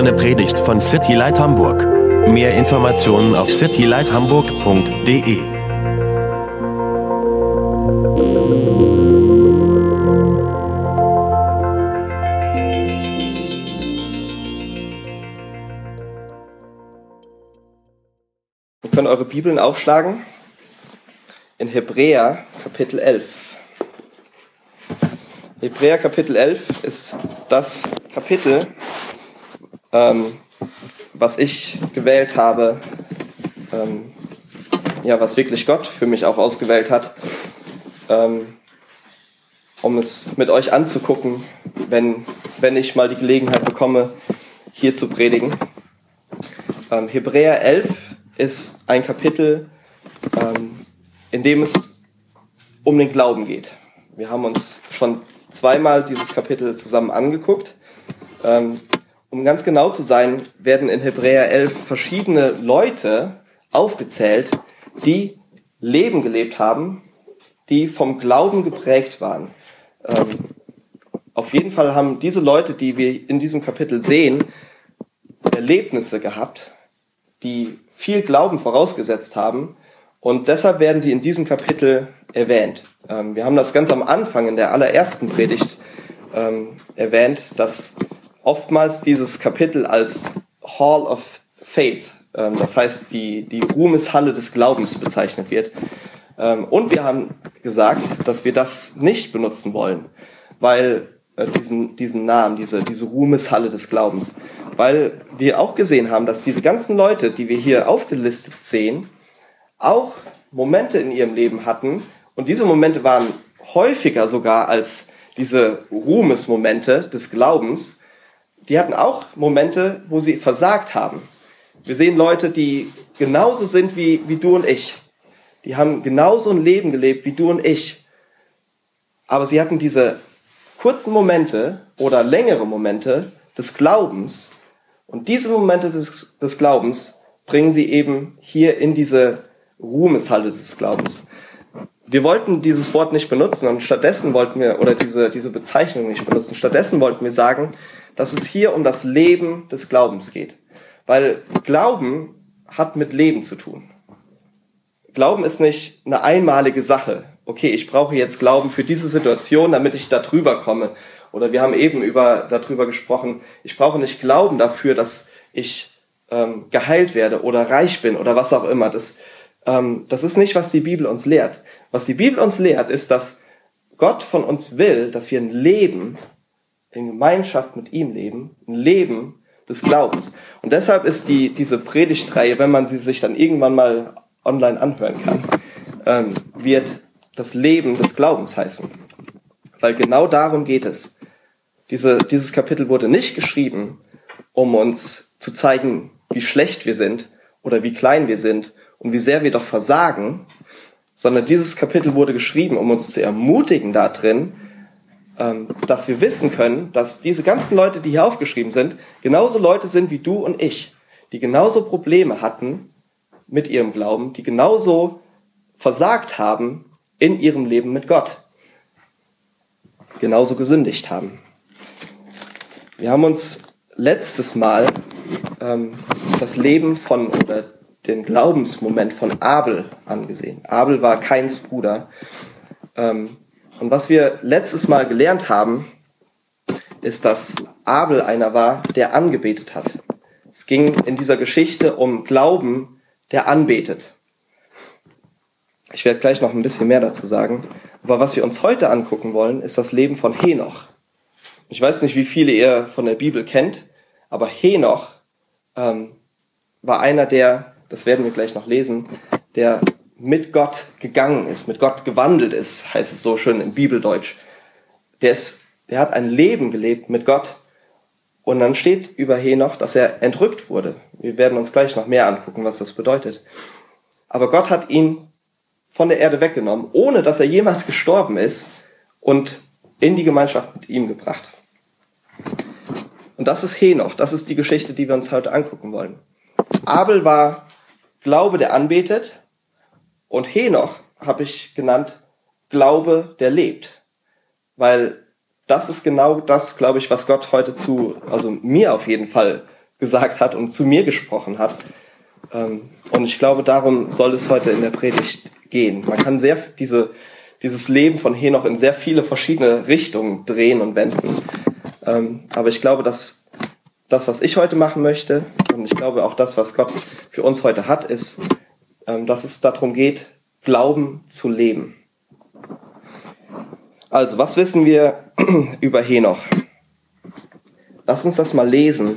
eine Predigt von City Light Hamburg. Mehr Informationen auf citylighthamburg.de. Ihr könnt eure Bibeln aufschlagen in Hebräer Kapitel 11. Hebräer Kapitel 11 ist das Kapitel, ähm, was ich gewählt habe, ähm, ja, was wirklich Gott für mich auch ausgewählt hat, ähm, um es mit euch anzugucken, wenn, wenn ich mal die Gelegenheit bekomme, hier zu predigen. Ähm, Hebräer 11 ist ein Kapitel, ähm, in dem es um den Glauben geht. Wir haben uns schon zweimal dieses Kapitel zusammen angeguckt. Ähm, um ganz genau zu sein, werden in Hebräer 11 verschiedene Leute aufgezählt, die Leben gelebt haben, die vom Glauben geprägt waren. Ähm, auf jeden Fall haben diese Leute, die wir in diesem Kapitel sehen, Erlebnisse gehabt, die viel Glauben vorausgesetzt haben. Und deshalb werden sie in diesem Kapitel erwähnt. Ähm, wir haben das ganz am Anfang in der allerersten Predigt ähm, erwähnt, dass oftmals dieses Kapitel als Hall of Faith, ähm, das heißt die, die Ruhmeshalle des Glaubens bezeichnet wird. Ähm, und wir haben gesagt, dass wir das nicht benutzen wollen, weil äh, diesen, diesen Namen, diese, diese Ruhmeshalle des Glaubens, weil wir auch gesehen haben, dass diese ganzen Leute, die wir hier aufgelistet sehen, auch Momente in ihrem Leben hatten, und diese Momente waren häufiger sogar als diese Ruhmesmomente des Glaubens, die hatten auch Momente, wo sie versagt haben. Wir sehen Leute, die genauso sind wie, wie du und ich. Die haben genauso ein Leben gelebt wie du und ich. Aber sie hatten diese kurzen Momente oder längere Momente des Glaubens. Und diese Momente des, des Glaubens bringen sie eben hier in diese Ruhmeshalle des Glaubens. Wir wollten dieses Wort nicht benutzen und stattdessen wollten wir, oder diese, diese Bezeichnung nicht benutzen, stattdessen wollten wir sagen, dass es hier um das Leben des Glaubens geht. Weil Glauben hat mit Leben zu tun. Glauben ist nicht eine einmalige Sache. Okay, ich brauche jetzt Glauben für diese Situation, damit ich da drüber komme. Oder wir haben eben über, darüber gesprochen, ich brauche nicht Glauben dafür, dass ich ähm, geheilt werde oder reich bin oder was auch immer. Das, ähm, das ist nicht, was die Bibel uns lehrt. Was die Bibel uns lehrt, ist, dass Gott von uns will, dass wir ein Leben in Gemeinschaft mit ihm leben, ein Leben des Glaubens. Und deshalb ist die, diese Predigtreihe, wenn man sie sich dann irgendwann mal online anhören kann, ähm, wird das Leben des Glaubens heißen. Weil genau darum geht es. Diese, dieses Kapitel wurde nicht geschrieben, um uns zu zeigen, wie schlecht wir sind oder wie klein wir sind und wie sehr wir doch versagen, sondern dieses Kapitel wurde geschrieben, um uns zu ermutigen darin, dass wir wissen können, dass diese ganzen Leute, die hier aufgeschrieben sind, genauso Leute sind wie du und ich, die genauso Probleme hatten mit ihrem Glauben, die genauso versagt haben in ihrem Leben mit Gott, genauso gesündigt haben. Wir haben uns letztes Mal ähm, das Leben von oder den Glaubensmoment von Abel angesehen. Abel war Keins Bruder. Ähm, und was wir letztes Mal gelernt haben, ist, dass Abel einer war, der angebetet hat. Es ging in dieser Geschichte um Glauben, der anbetet. Ich werde gleich noch ein bisschen mehr dazu sagen. Aber was wir uns heute angucken wollen, ist das Leben von Henoch. Ich weiß nicht, wie viele ihr von der Bibel kennt, aber Henoch ähm, war einer der, das werden wir gleich noch lesen, der mit Gott gegangen ist, mit Gott gewandelt ist, heißt es so schön im Bibeldeutsch. Der, ist, der hat ein Leben gelebt mit Gott. Und dann steht über Henoch, dass er entrückt wurde. Wir werden uns gleich noch mehr angucken, was das bedeutet. Aber Gott hat ihn von der Erde weggenommen, ohne dass er jemals gestorben ist und in die Gemeinschaft mit ihm gebracht. Und das ist Henoch. Das ist die Geschichte, die wir uns heute angucken wollen. Abel war Glaube, der anbetet. Und Henoch habe ich genannt Glaube, der lebt. Weil das ist genau das, glaube ich, was Gott heute zu, also mir auf jeden Fall gesagt hat und zu mir gesprochen hat. Ähm, und ich glaube, darum soll es heute in der Predigt gehen. Man kann sehr diese, dieses Leben von Henoch in sehr viele verschiedene Richtungen drehen und wenden. Ähm, aber ich glaube, dass das, was ich heute machen möchte, und ich glaube auch das, was Gott für uns heute hat, ist, dass es darum geht, Glauben zu leben. Also, was wissen wir über Henoch? Lass uns das mal lesen,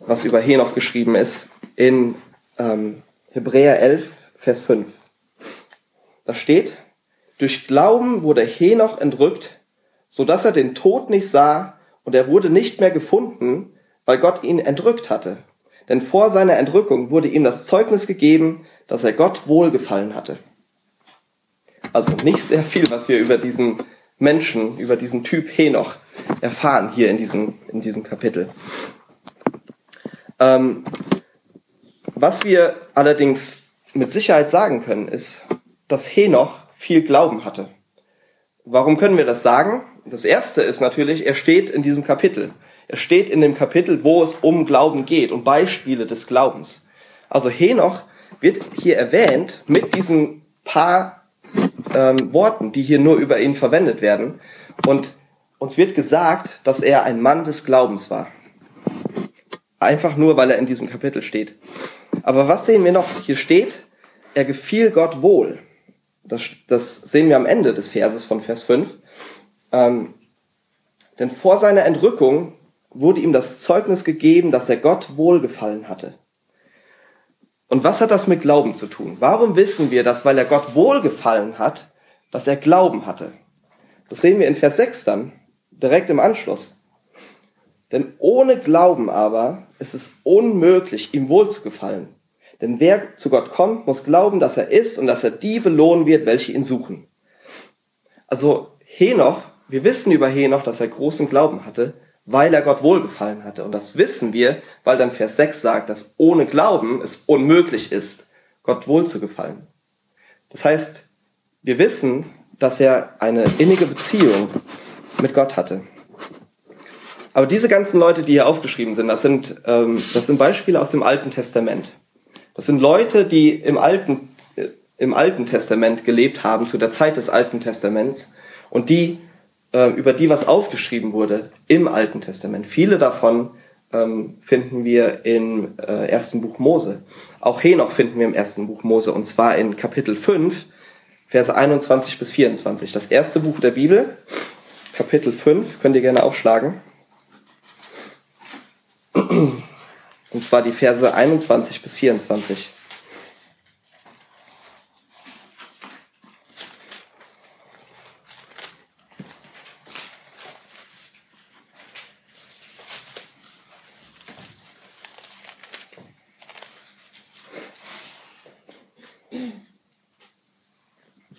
was über Henoch geschrieben ist, in ähm, Hebräer 11, Vers 5. Da steht, durch Glauben wurde Henoch entrückt, so dass er den Tod nicht sah und er wurde nicht mehr gefunden, weil Gott ihn entrückt hatte. Denn vor seiner Entrückung wurde ihm das Zeugnis gegeben, dass er Gott wohlgefallen hatte. Also nicht sehr viel, was wir über diesen Menschen, über diesen Typ Henoch erfahren hier in diesem, in diesem Kapitel. Ähm, was wir allerdings mit Sicherheit sagen können, ist, dass Henoch viel Glauben hatte. Warum können wir das sagen? Das erste ist natürlich, er steht in diesem Kapitel. Er steht in dem Kapitel, wo es um Glauben geht, um Beispiele des Glaubens. Also Henoch wird hier erwähnt mit diesen paar ähm, Worten, die hier nur über ihn verwendet werden. Und uns wird gesagt, dass er ein Mann des Glaubens war. Einfach nur, weil er in diesem Kapitel steht. Aber was sehen wir noch? Hier steht, er gefiel Gott wohl. Das, das sehen wir am Ende des Verses von Vers 5. Ähm, denn vor seiner Entrückung wurde ihm das Zeugnis gegeben, dass er Gott wohlgefallen hatte. Und was hat das mit Glauben zu tun? Warum wissen wir, dass, weil er Gott wohlgefallen hat, dass er Glauben hatte? Das sehen wir in Vers 6 dann, direkt im Anschluss. Denn ohne Glauben aber ist es unmöglich, ihm wohlzugefallen. Denn wer zu Gott kommt, muss glauben, dass er ist und dass er die belohnen wird, welche ihn suchen. Also Henoch, wir wissen über Henoch, dass er großen Glauben hatte, weil er Gott wohlgefallen hatte. Und das wissen wir, weil dann Vers 6 sagt, dass ohne Glauben es unmöglich ist, Gott wohlzugefallen. Das heißt, wir wissen, dass er eine innige Beziehung mit Gott hatte. Aber diese ganzen Leute, die hier aufgeschrieben sind, das sind, ähm, das sind Beispiele aus dem Alten Testament. Das sind Leute, die im Alten, äh, im Alten Testament gelebt haben, zu der Zeit des Alten Testaments, und die äh, über die was aufgeschrieben wurde im Alten Testament. Viele davon ähm, finden wir im äh, ersten Buch Mose. Auch Henoch finden wir im ersten Buch Mose und zwar in Kapitel 5, Verse 21 bis 24. Das erste Buch der Bibel, Kapitel 5, könnt ihr gerne aufschlagen. Und zwar die Verse 21 bis 24.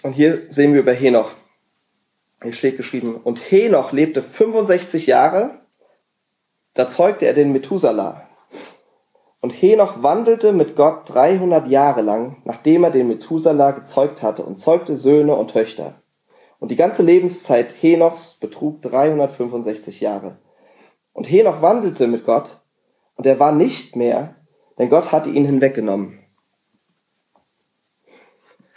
Und hier sehen wir über Henoch. Hier steht geschrieben, und Henoch lebte 65 Jahre, da zeugte er den Methuselah. Und Henoch wandelte mit Gott 300 Jahre lang, nachdem er den Methuselah gezeugt hatte und zeugte Söhne und Töchter. Und die ganze Lebenszeit Henochs betrug 365 Jahre. Und Henoch wandelte mit Gott, und er war nicht mehr, denn Gott hatte ihn hinweggenommen.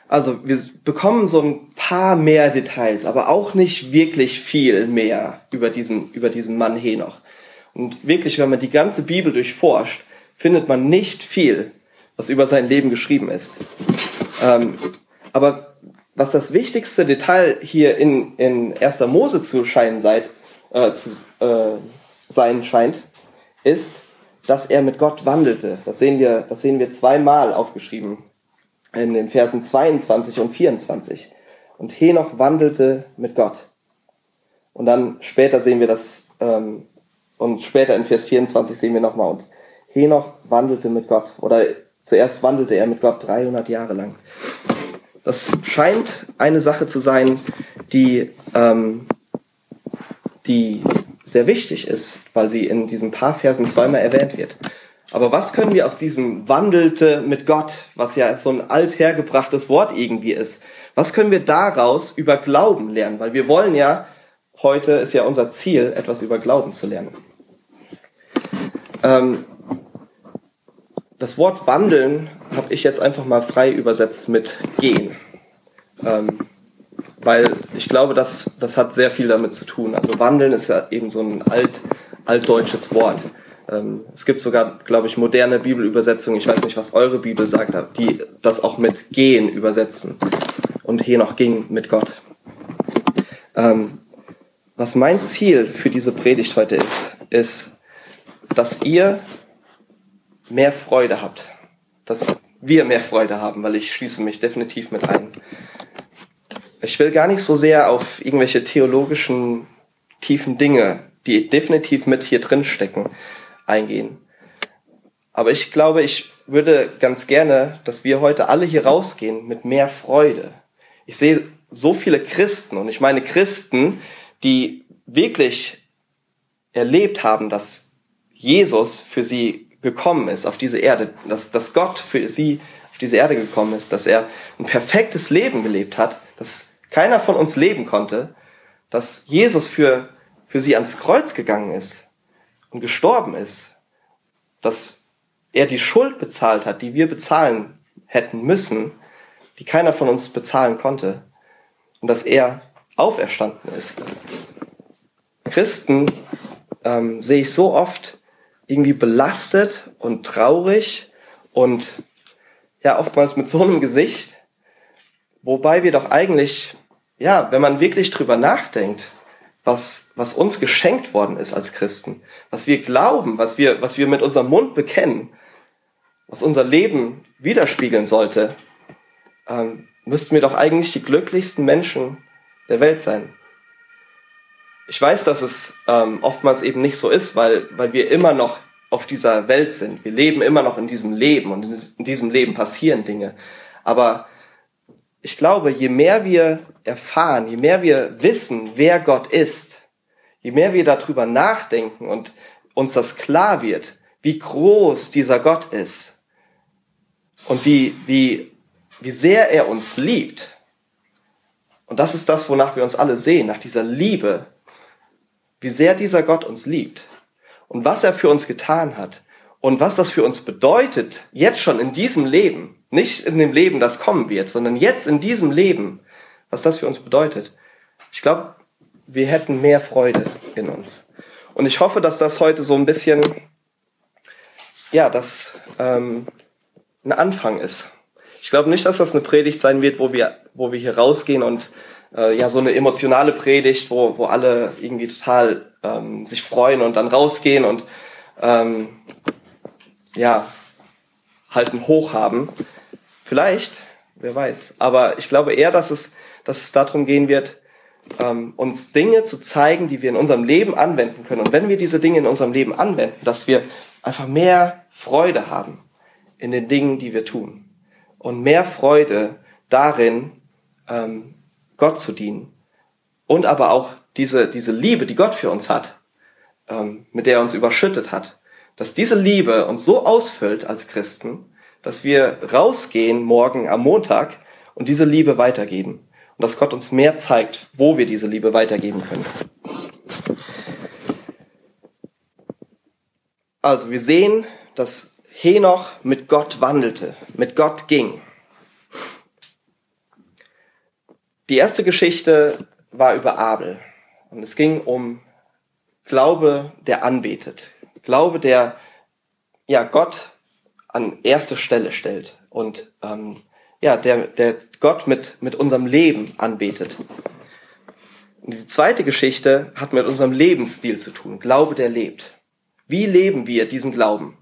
Also wir bekommen so ein paar mehr Details, aber auch nicht wirklich viel mehr über diesen, über diesen Mann Henoch. Und wirklich, wenn man die ganze Bibel durchforscht, findet man nicht viel, was über sein Leben geschrieben ist. Ähm, aber was das wichtigste Detail hier in, in 1. Mose zu scheinen seid, äh, zu, äh, sein scheint, ist, dass er mit Gott wandelte. Das sehen wir, das sehen wir zweimal aufgeschrieben in den Versen 22 und 24. Und Henoch wandelte mit Gott. Und dann später sehen wir das, ähm, und später in Vers 24 sehen wir nochmal, und Henoch wandelte mit Gott. Oder zuerst wandelte er mit Gott 300 Jahre lang. Das scheint eine Sache zu sein, die, ähm, die sehr wichtig ist, weil sie in diesen paar Versen zweimal erwähnt wird. Aber was können wir aus diesem wandelte mit Gott, was ja so ein althergebrachtes Wort irgendwie ist, was können wir daraus über Glauben lernen? Weil wir wollen ja, heute ist ja unser Ziel, etwas über Glauben zu lernen. Ähm, das Wort wandeln habe ich jetzt einfach mal frei übersetzt mit gehen. Ähm, weil ich glaube, das, das hat sehr viel damit zu tun. Also wandeln ist ja eben so ein alt, altdeutsches Wort. Ähm, es gibt sogar, glaube ich, moderne Bibelübersetzungen, ich weiß nicht, was eure Bibel sagt, die das auch mit gehen übersetzen. Und hier noch ging mit Gott. Ähm, was mein Ziel für diese Predigt heute ist, ist, dass ihr mehr Freude habt. Dass wir mehr Freude haben, weil ich schließe mich definitiv mit ein. Ich will gar nicht so sehr auf irgendwelche theologischen tiefen Dinge, die definitiv mit hier drin stecken, eingehen. Aber ich glaube, ich würde ganz gerne, dass wir heute alle hier rausgehen mit mehr Freude. Ich sehe so viele Christen und ich meine Christen, die wirklich erlebt haben, dass Jesus für sie gekommen ist auf diese Erde, dass, dass Gott für sie auf diese Erde gekommen ist, dass er ein perfektes Leben gelebt hat, das keiner von uns leben konnte, dass Jesus für, für sie ans Kreuz gegangen ist und gestorben ist, dass er die Schuld bezahlt hat, die wir bezahlen hätten müssen, die keiner von uns bezahlen konnte, und dass er auferstanden ist. Christen ähm, sehe ich so oft, irgendwie belastet und traurig und ja, oftmals mit so einem Gesicht, wobei wir doch eigentlich, ja, wenn man wirklich drüber nachdenkt, was, was uns geschenkt worden ist als Christen, was wir glauben, was wir, was wir mit unserem Mund bekennen, was unser Leben widerspiegeln sollte, ähm, müssten wir doch eigentlich die glücklichsten Menschen der Welt sein. Ich weiß, dass es ähm, oftmals eben nicht so ist, weil, weil wir immer noch auf dieser Welt sind. Wir leben immer noch in diesem Leben und in diesem Leben passieren Dinge. Aber ich glaube, je mehr wir erfahren, je mehr wir wissen, wer Gott ist, je mehr wir darüber nachdenken und uns das klar wird, wie groß dieser Gott ist und wie, wie, wie sehr er uns liebt. Und das ist das, wonach wir uns alle sehen, nach dieser Liebe, wie sehr dieser Gott uns liebt und was er für uns getan hat und was das für uns bedeutet, jetzt schon in diesem Leben, nicht in dem Leben, das kommen wird, sondern jetzt in diesem Leben, was das für uns bedeutet. Ich glaube, wir hätten mehr Freude in uns. Und ich hoffe, dass das heute so ein bisschen, ja, das ähm, ein Anfang ist. Ich glaube nicht, dass das eine Predigt sein wird, wo wir, wo wir hier rausgehen und äh, ja so eine emotionale Predigt, wo, wo alle irgendwie total ähm, sich freuen und dann rausgehen und ähm, ja halt ein Hoch haben. Vielleicht, wer weiß. Aber ich glaube eher, dass es, dass es darum gehen wird, ähm, uns Dinge zu zeigen, die wir in unserem Leben anwenden können. Und wenn wir diese Dinge in unserem Leben anwenden, dass wir einfach mehr Freude haben in den Dingen, die wir tun. Und mehr Freude darin, ähm, Gott zu dienen. Und aber auch diese, diese Liebe, die Gott für uns hat, ähm, mit der er uns überschüttet hat, dass diese Liebe uns so ausfüllt als Christen, dass wir rausgehen morgen am Montag und diese Liebe weitergeben. Und dass Gott uns mehr zeigt, wo wir diese Liebe weitergeben können. Also wir sehen, dass Henoch mit Gott wandelte, mit Gott ging. Die erste Geschichte war über Abel. Und es ging um Glaube, der anbetet. Glaube, der ja Gott an erste Stelle stellt und ähm, ja, der, der Gott mit, mit unserem Leben anbetet. Und die zweite Geschichte hat mit unserem Lebensstil zu tun. Glaube, der lebt. Wie leben wir diesen Glauben?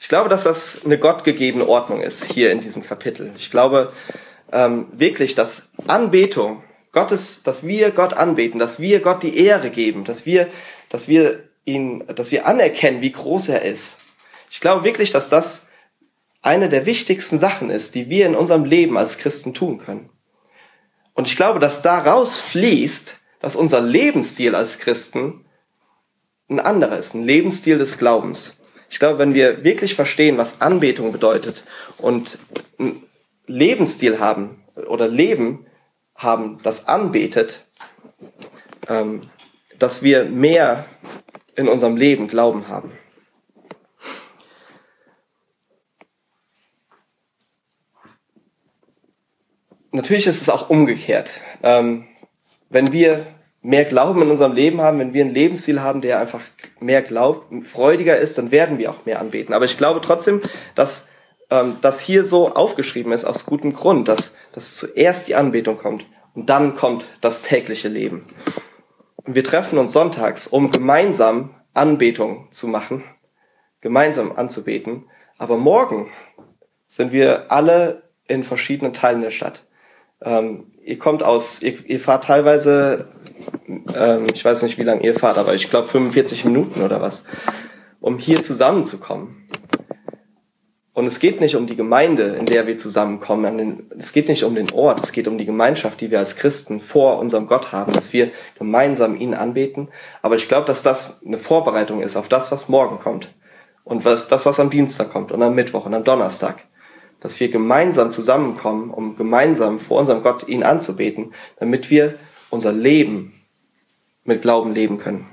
Ich glaube, dass das eine gottgegebene Ordnung ist hier in diesem Kapitel. Ich glaube, ähm, wirklich, dass Anbetung Gottes, dass wir Gott anbeten, dass wir Gott die Ehre geben, dass wir, dass wir ihn, dass wir anerkennen, wie groß er ist. Ich glaube wirklich, dass das eine der wichtigsten Sachen ist, die wir in unserem Leben als Christen tun können. Und ich glaube, dass daraus fließt, dass unser Lebensstil als Christen ein anderer ist, ein Lebensstil des Glaubens. Ich glaube, wenn wir wirklich verstehen, was Anbetung bedeutet und Lebensstil haben oder Leben haben, das anbetet, ähm, dass wir mehr in unserem Leben Glauben haben. Natürlich ist es auch umgekehrt. Ähm, wenn wir mehr Glauben in unserem Leben haben, wenn wir ein Lebensstil haben, der einfach mehr glaubt, freudiger ist, dann werden wir auch mehr anbeten. Aber ich glaube trotzdem, dass ähm, das hier so aufgeschrieben ist aus gutem Grund, dass, dass zuerst die Anbetung kommt und dann kommt das tägliche Leben. Und wir treffen uns sonntags, um gemeinsam Anbetung zu machen, gemeinsam anzubeten. Aber morgen sind wir alle in verschiedenen Teilen der Stadt. Ähm, ihr kommt aus, ihr, ihr fahrt teilweise, ähm, ich weiß nicht, wie lange ihr fahrt, aber ich glaube 45 Minuten oder was, um hier zusammenzukommen. Und es geht nicht um die Gemeinde, in der wir zusammenkommen. Den, es geht nicht um den Ort. Es geht um die Gemeinschaft, die wir als Christen vor unserem Gott haben, dass wir gemeinsam ihn anbeten. Aber ich glaube, dass das eine Vorbereitung ist auf das, was morgen kommt. Und was, das, was am Dienstag kommt und am Mittwoch und am Donnerstag dass wir gemeinsam zusammenkommen, um gemeinsam vor unserem Gott ihn anzubeten, damit wir unser Leben mit Glauben leben können.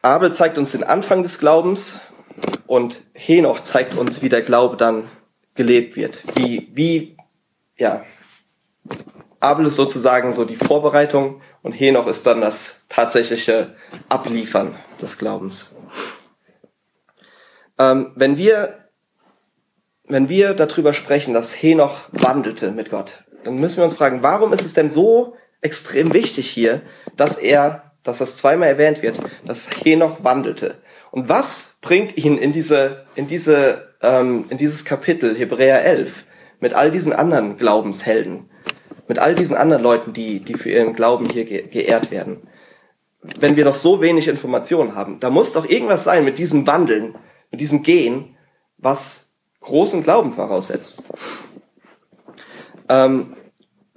Abel zeigt uns den Anfang des Glaubens und Henoch zeigt uns, wie der Glaube dann gelebt wird. Wie, wie, ja, Abel ist sozusagen so die Vorbereitung und Henoch ist dann das tatsächliche Abliefern des Glaubens. Ähm, wenn wir wenn wir darüber sprechen, dass Henoch wandelte mit Gott, dann müssen wir uns fragen, warum ist es denn so extrem wichtig hier, dass er, dass das zweimal erwähnt wird, dass Henoch wandelte? Und was bringt ihn in diese, in diese, ähm, in dieses Kapitel Hebräer 11 mit all diesen anderen Glaubenshelden, mit all diesen anderen Leuten, die, die für ihren Glauben hier ge geehrt werden? wenn wir noch so wenig Informationen haben. Da muss doch irgendwas sein mit diesem Wandeln, mit diesem Gehen, was großen Glauben voraussetzt. Ähm,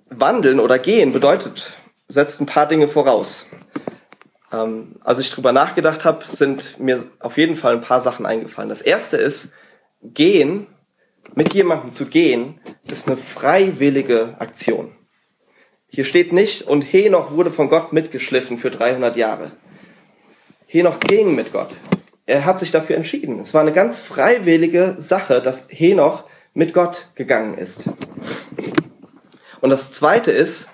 wandeln oder gehen bedeutet, setzt ein paar Dinge voraus. Ähm, als ich drüber nachgedacht habe, sind mir auf jeden Fall ein paar Sachen eingefallen. Das erste ist, gehen, mit jemandem zu gehen, ist eine freiwillige Aktion. Hier steht nicht, und Henoch wurde von Gott mitgeschliffen für 300 Jahre. Henoch ging mit Gott. Er hat sich dafür entschieden. Es war eine ganz freiwillige Sache, dass Henoch mit Gott gegangen ist. Und das zweite ist,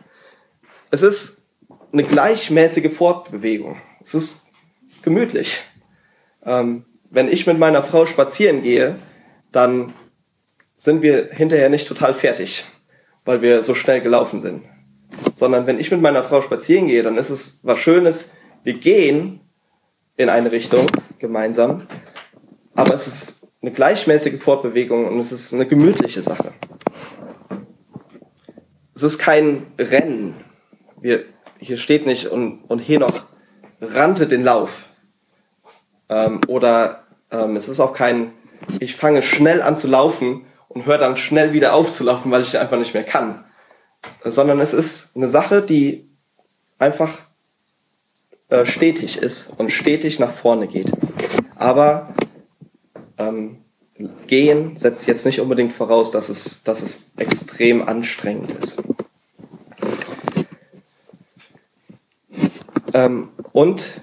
es ist eine gleichmäßige Fortbewegung. Es ist gemütlich. Ähm, wenn ich mit meiner Frau spazieren gehe, dann sind wir hinterher nicht total fertig, weil wir so schnell gelaufen sind sondern wenn ich mit meiner Frau spazieren gehe, dann ist es was Schönes. Wir gehen in eine Richtung gemeinsam, aber es ist eine gleichmäßige Fortbewegung und es ist eine gemütliche Sache. Es ist kein Rennen. Wir, hier steht nicht und, und Henoch rannte den Lauf. Ähm, oder ähm, es ist auch kein, ich fange schnell an zu laufen und höre dann schnell wieder auf zu laufen, weil ich einfach nicht mehr kann sondern es ist eine Sache, die einfach äh, stetig ist und stetig nach vorne geht. Aber ähm, gehen setzt jetzt nicht unbedingt voraus, dass es, dass es extrem anstrengend ist. Ähm, und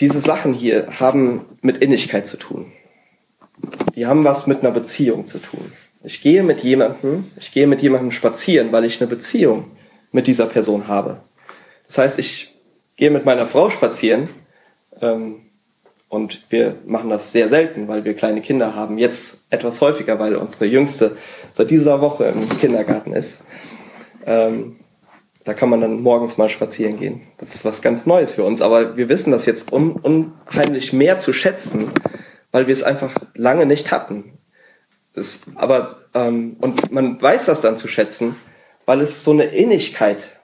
diese Sachen hier haben mit Innigkeit zu tun. Die haben was mit einer Beziehung zu tun. Ich gehe mit jemandem, ich gehe mit jemandem spazieren, weil ich eine Beziehung mit dieser Person habe. Das heißt, ich gehe mit meiner Frau spazieren ähm, und wir machen das sehr selten, weil wir kleine Kinder haben. Jetzt etwas häufiger, weil unsere Jüngste seit dieser Woche im Kindergarten ist. Ähm, da kann man dann morgens mal spazieren gehen. Das ist was ganz Neues für uns. Aber wir wissen das jetzt un unheimlich mehr zu schätzen, weil wir es einfach lange nicht hatten. Das, aber, ähm, und man weiß das dann zu schätzen, weil es so eine Innigkeit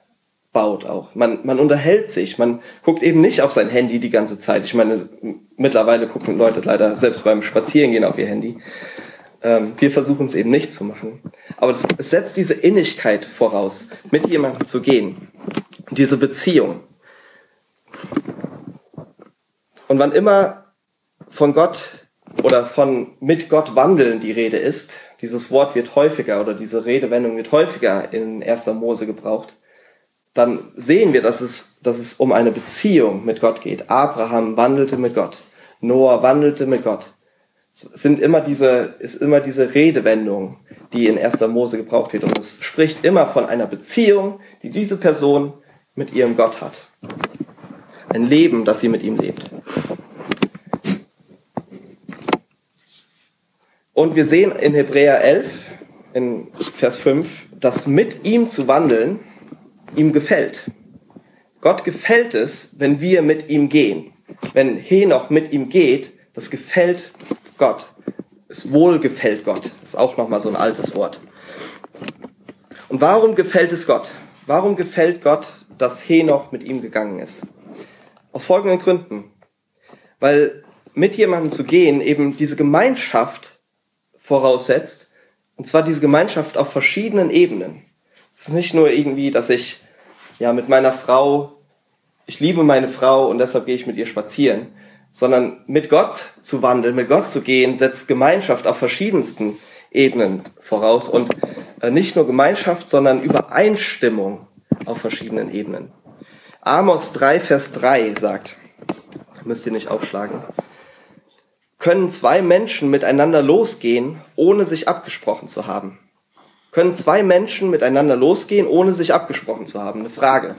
baut auch. Man, man unterhält sich, man guckt eben nicht auf sein Handy die ganze Zeit. Ich meine, mittlerweile gucken Leute leider selbst beim Spazierengehen auf ihr Handy. Ähm, wir versuchen es eben nicht zu machen. Aber es, es setzt diese Innigkeit voraus, mit jemandem zu gehen. Diese Beziehung. Und wann immer von Gott oder von mit Gott wandeln die Rede ist, dieses Wort wird häufiger oder diese Redewendung wird häufiger in 1. Mose gebraucht, dann sehen wir, dass es, dass es um eine Beziehung mit Gott geht. Abraham wandelte mit Gott. Noah wandelte mit Gott. Es sind immer diese, ist immer diese Redewendung, die in 1. Mose gebraucht wird. Und es spricht immer von einer Beziehung, die diese Person mit ihrem Gott hat. Ein Leben, das sie mit ihm lebt. Und wir sehen in Hebräer 11, in Vers 5, dass mit ihm zu wandeln ihm gefällt. Gott gefällt es, wenn wir mit ihm gehen. Wenn Henoch mit ihm geht, das gefällt Gott. Es wohl gefällt Gott. Das ist auch nochmal so ein altes Wort. Und warum gefällt es Gott? Warum gefällt Gott, dass Henoch mit ihm gegangen ist? Aus folgenden Gründen. Weil mit jemandem zu gehen eben diese Gemeinschaft voraussetzt. Und zwar diese Gemeinschaft auf verschiedenen Ebenen. Es ist nicht nur irgendwie, dass ich ja mit meiner Frau ich liebe meine Frau und deshalb gehe ich mit ihr spazieren, sondern mit Gott zu wandeln, mit Gott zu gehen, setzt Gemeinschaft auf verschiedensten Ebenen voraus und äh, nicht nur Gemeinschaft, sondern Übereinstimmung auf verschiedenen Ebenen. Amos 3, Vers 3 sagt, müsst ihr nicht aufschlagen, können zwei Menschen miteinander losgehen, ohne sich abgesprochen zu haben? Können zwei Menschen miteinander losgehen, ohne sich abgesprochen zu haben? Eine Frage.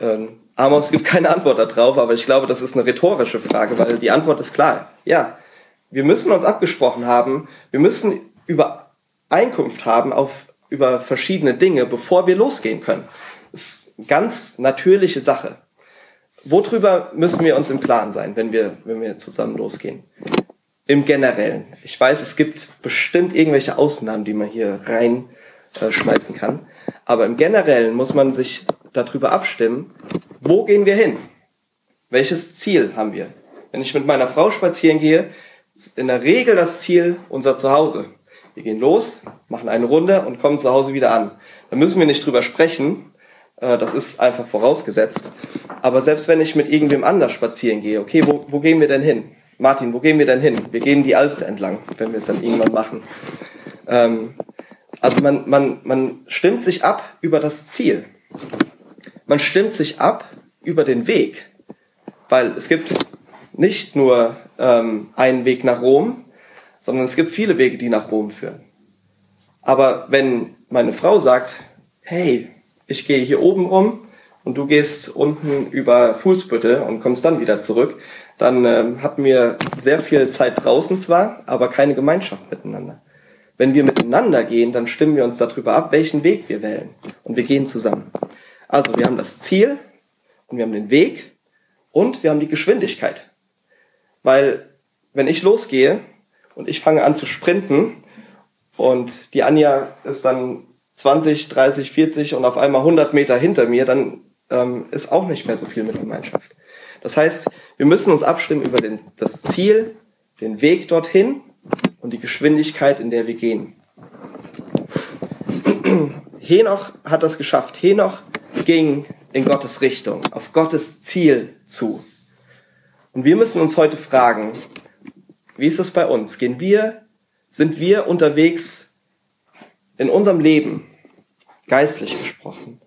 Ähm, Amos gibt keine Antwort darauf, aber ich glaube, das ist eine rhetorische Frage, weil die Antwort ist klar. Ja, wir müssen uns abgesprochen haben, wir müssen Übereinkunft haben auf, über verschiedene Dinge, bevor wir losgehen können. Das ist eine ganz natürliche Sache. Worüber müssen wir uns im Klaren sein, wenn wir, wenn wir zusammen losgehen? Im Generellen. Ich weiß, es gibt bestimmt irgendwelche Ausnahmen, die man hier reinschmeißen äh, kann. Aber im Generellen muss man sich darüber abstimmen, wo gehen wir hin? Welches Ziel haben wir? Wenn ich mit meiner Frau spazieren gehe, ist in der Regel das Ziel unser Zuhause. Wir gehen los, machen eine Runde und kommen zu Hause wieder an. Da müssen wir nicht drüber sprechen. Äh, das ist einfach vorausgesetzt. Aber selbst wenn ich mit irgendwem anders spazieren gehe, okay, wo, wo gehen wir denn hin? Martin, wo gehen wir denn hin? Wir gehen die Alster entlang, wenn wir es dann irgendwann machen. Ähm, also man, man, man stimmt sich ab über das Ziel man stimmt sich ab über den Weg, weil es gibt nicht nur ähm, einen Weg nach Rom, sondern es gibt viele Wege, die nach Rom führen. Aber wenn meine Frau sagt, hey, ich gehe hier oben rum und du gehst unten über Fuhlsbüttel und kommst dann wieder zurück, dann ähm, hatten wir sehr viel Zeit draußen zwar, aber keine Gemeinschaft miteinander. Wenn wir miteinander gehen, dann stimmen wir uns darüber ab, welchen Weg wir wählen. Und wir gehen zusammen. Also wir haben das Ziel und wir haben den Weg und wir haben die Geschwindigkeit. Weil wenn ich losgehe und ich fange an zu sprinten und die Anja ist dann 20, 30, 40 und auf einmal 100 Meter hinter mir, dann ähm, ist auch nicht mehr so viel mit Gemeinschaft. Das heißt, wir müssen uns abstimmen über den, das Ziel, den Weg dorthin und die Geschwindigkeit, in der wir gehen. Henoch hat das geschafft. Henoch ging in Gottes Richtung, auf Gottes Ziel zu. Und wir müssen uns heute fragen, wie ist es bei uns? Gehen wir, sind wir unterwegs in unserem Leben, geistlich gesprochen?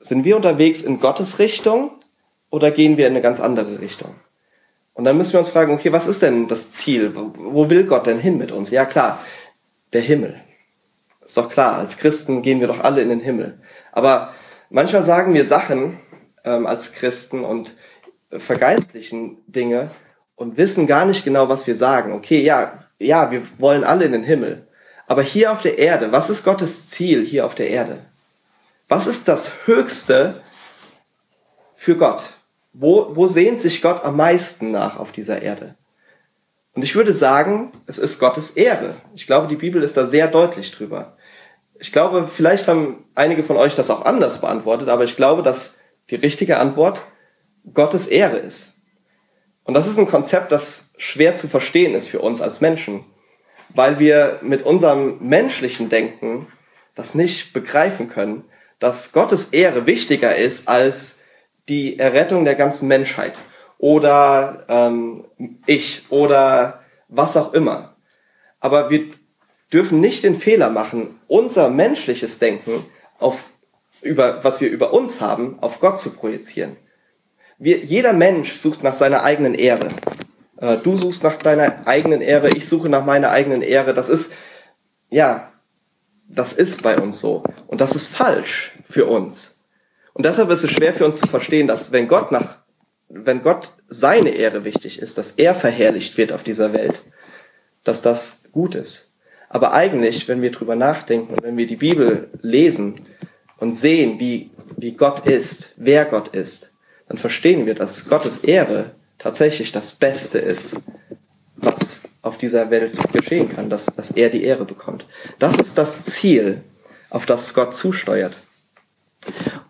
Sind wir unterwegs in Gottes Richtung oder gehen wir in eine ganz andere Richtung? Und dann müssen wir uns fragen, okay, was ist denn das Ziel? Wo will Gott denn hin mit uns? Ja klar, der Himmel. Ist doch klar, als Christen gehen wir doch alle in den Himmel. Aber manchmal sagen wir Sachen ähm, als Christen und vergeistlichen Dinge und wissen gar nicht genau, was wir sagen. Okay, ja, ja, wir wollen alle in den Himmel. Aber hier auf der Erde, was ist Gottes Ziel hier auf der Erde? Was ist das Höchste für Gott? Wo, wo sehnt sich Gott am meisten nach auf dieser Erde? Und ich würde sagen, es ist Gottes Ehre. Ich glaube, die Bibel ist da sehr deutlich drüber ich glaube, vielleicht haben einige von euch das auch anders beantwortet, aber ich glaube, dass die richtige Antwort Gottes Ehre ist. Und das ist ein Konzept, das schwer zu verstehen ist für uns als Menschen, weil wir mit unserem menschlichen Denken das nicht begreifen können, dass Gottes Ehre wichtiger ist als die Errettung der ganzen Menschheit oder ähm, ich oder was auch immer. Aber wir dürfen nicht den Fehler machen, unser menschliches Denken auf, über, was wir über uns haben, auf Gott zu projizieren. Wir, jeder Mensch sucht nach seiner eigenen Ehre. Äh, du suchst nach deiner eigenen Ehre, ich suche nach meiner eigenen Ehre. Das ist, ja, das ist bei uns so. Und das ist falsch für uns. Und deshalb ist es schwer für uns zu verstehen, dass wenn Gott nach, wenn Gott seine Ehre wichtig ist, dass er verherrlicht wird auf dieser Welt, dass das gut ist. Aber eigentlich, wenn wir drüber nachdenken wenn wir die Bibel lesen und sehen, wie, wie Gott ist, wer Gott ist, dann verstehen wir, dass Gottes Ehre tatsächlich das Beste ist, was auf dieser Welt geschehen kann, dass, dass er die Ehre bekommt. Das ist das Ziel, auf das Gott zusteuert.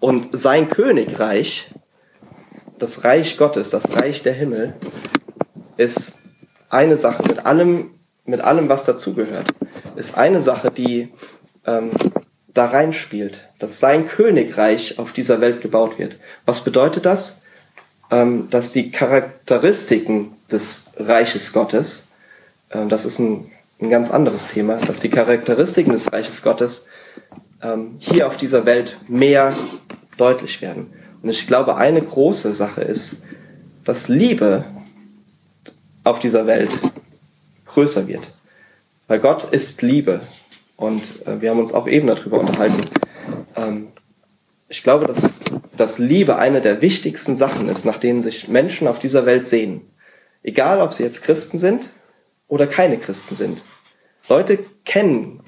Und sein Königreich, das Reich Gottes, das Reich der Himmel, ist eine Sache mit allem, mit allem, was dazugehört, ist eine Sache, die ähm, da reinspielt, dass sein Königreich auf dieser Welt gebaut wird. Was bedeutet das? Ähm, dass die Charakteristiken des Reiches Gottes, äh, das ist ein, ein ganz anderes Thema, dass die Charakteristiken des Reiches Gottes ähm, hier auf dieser Welt mehr deutlich werden. Und ich glaube, eine große Sache ist, dass Liebe auf dieser Welt größer wird. Weil Gott ist Liebe. Und äh, wir haben uns auch eben darüber unterhalten. Ich glaube, dass, dass Liebe eine der wichtigsten Sachen ist, nach denen sich Menschen auf dieser Welt sehen. Egal, ob sie jetzt Christen sind oder keine Christen sind. Leute kennen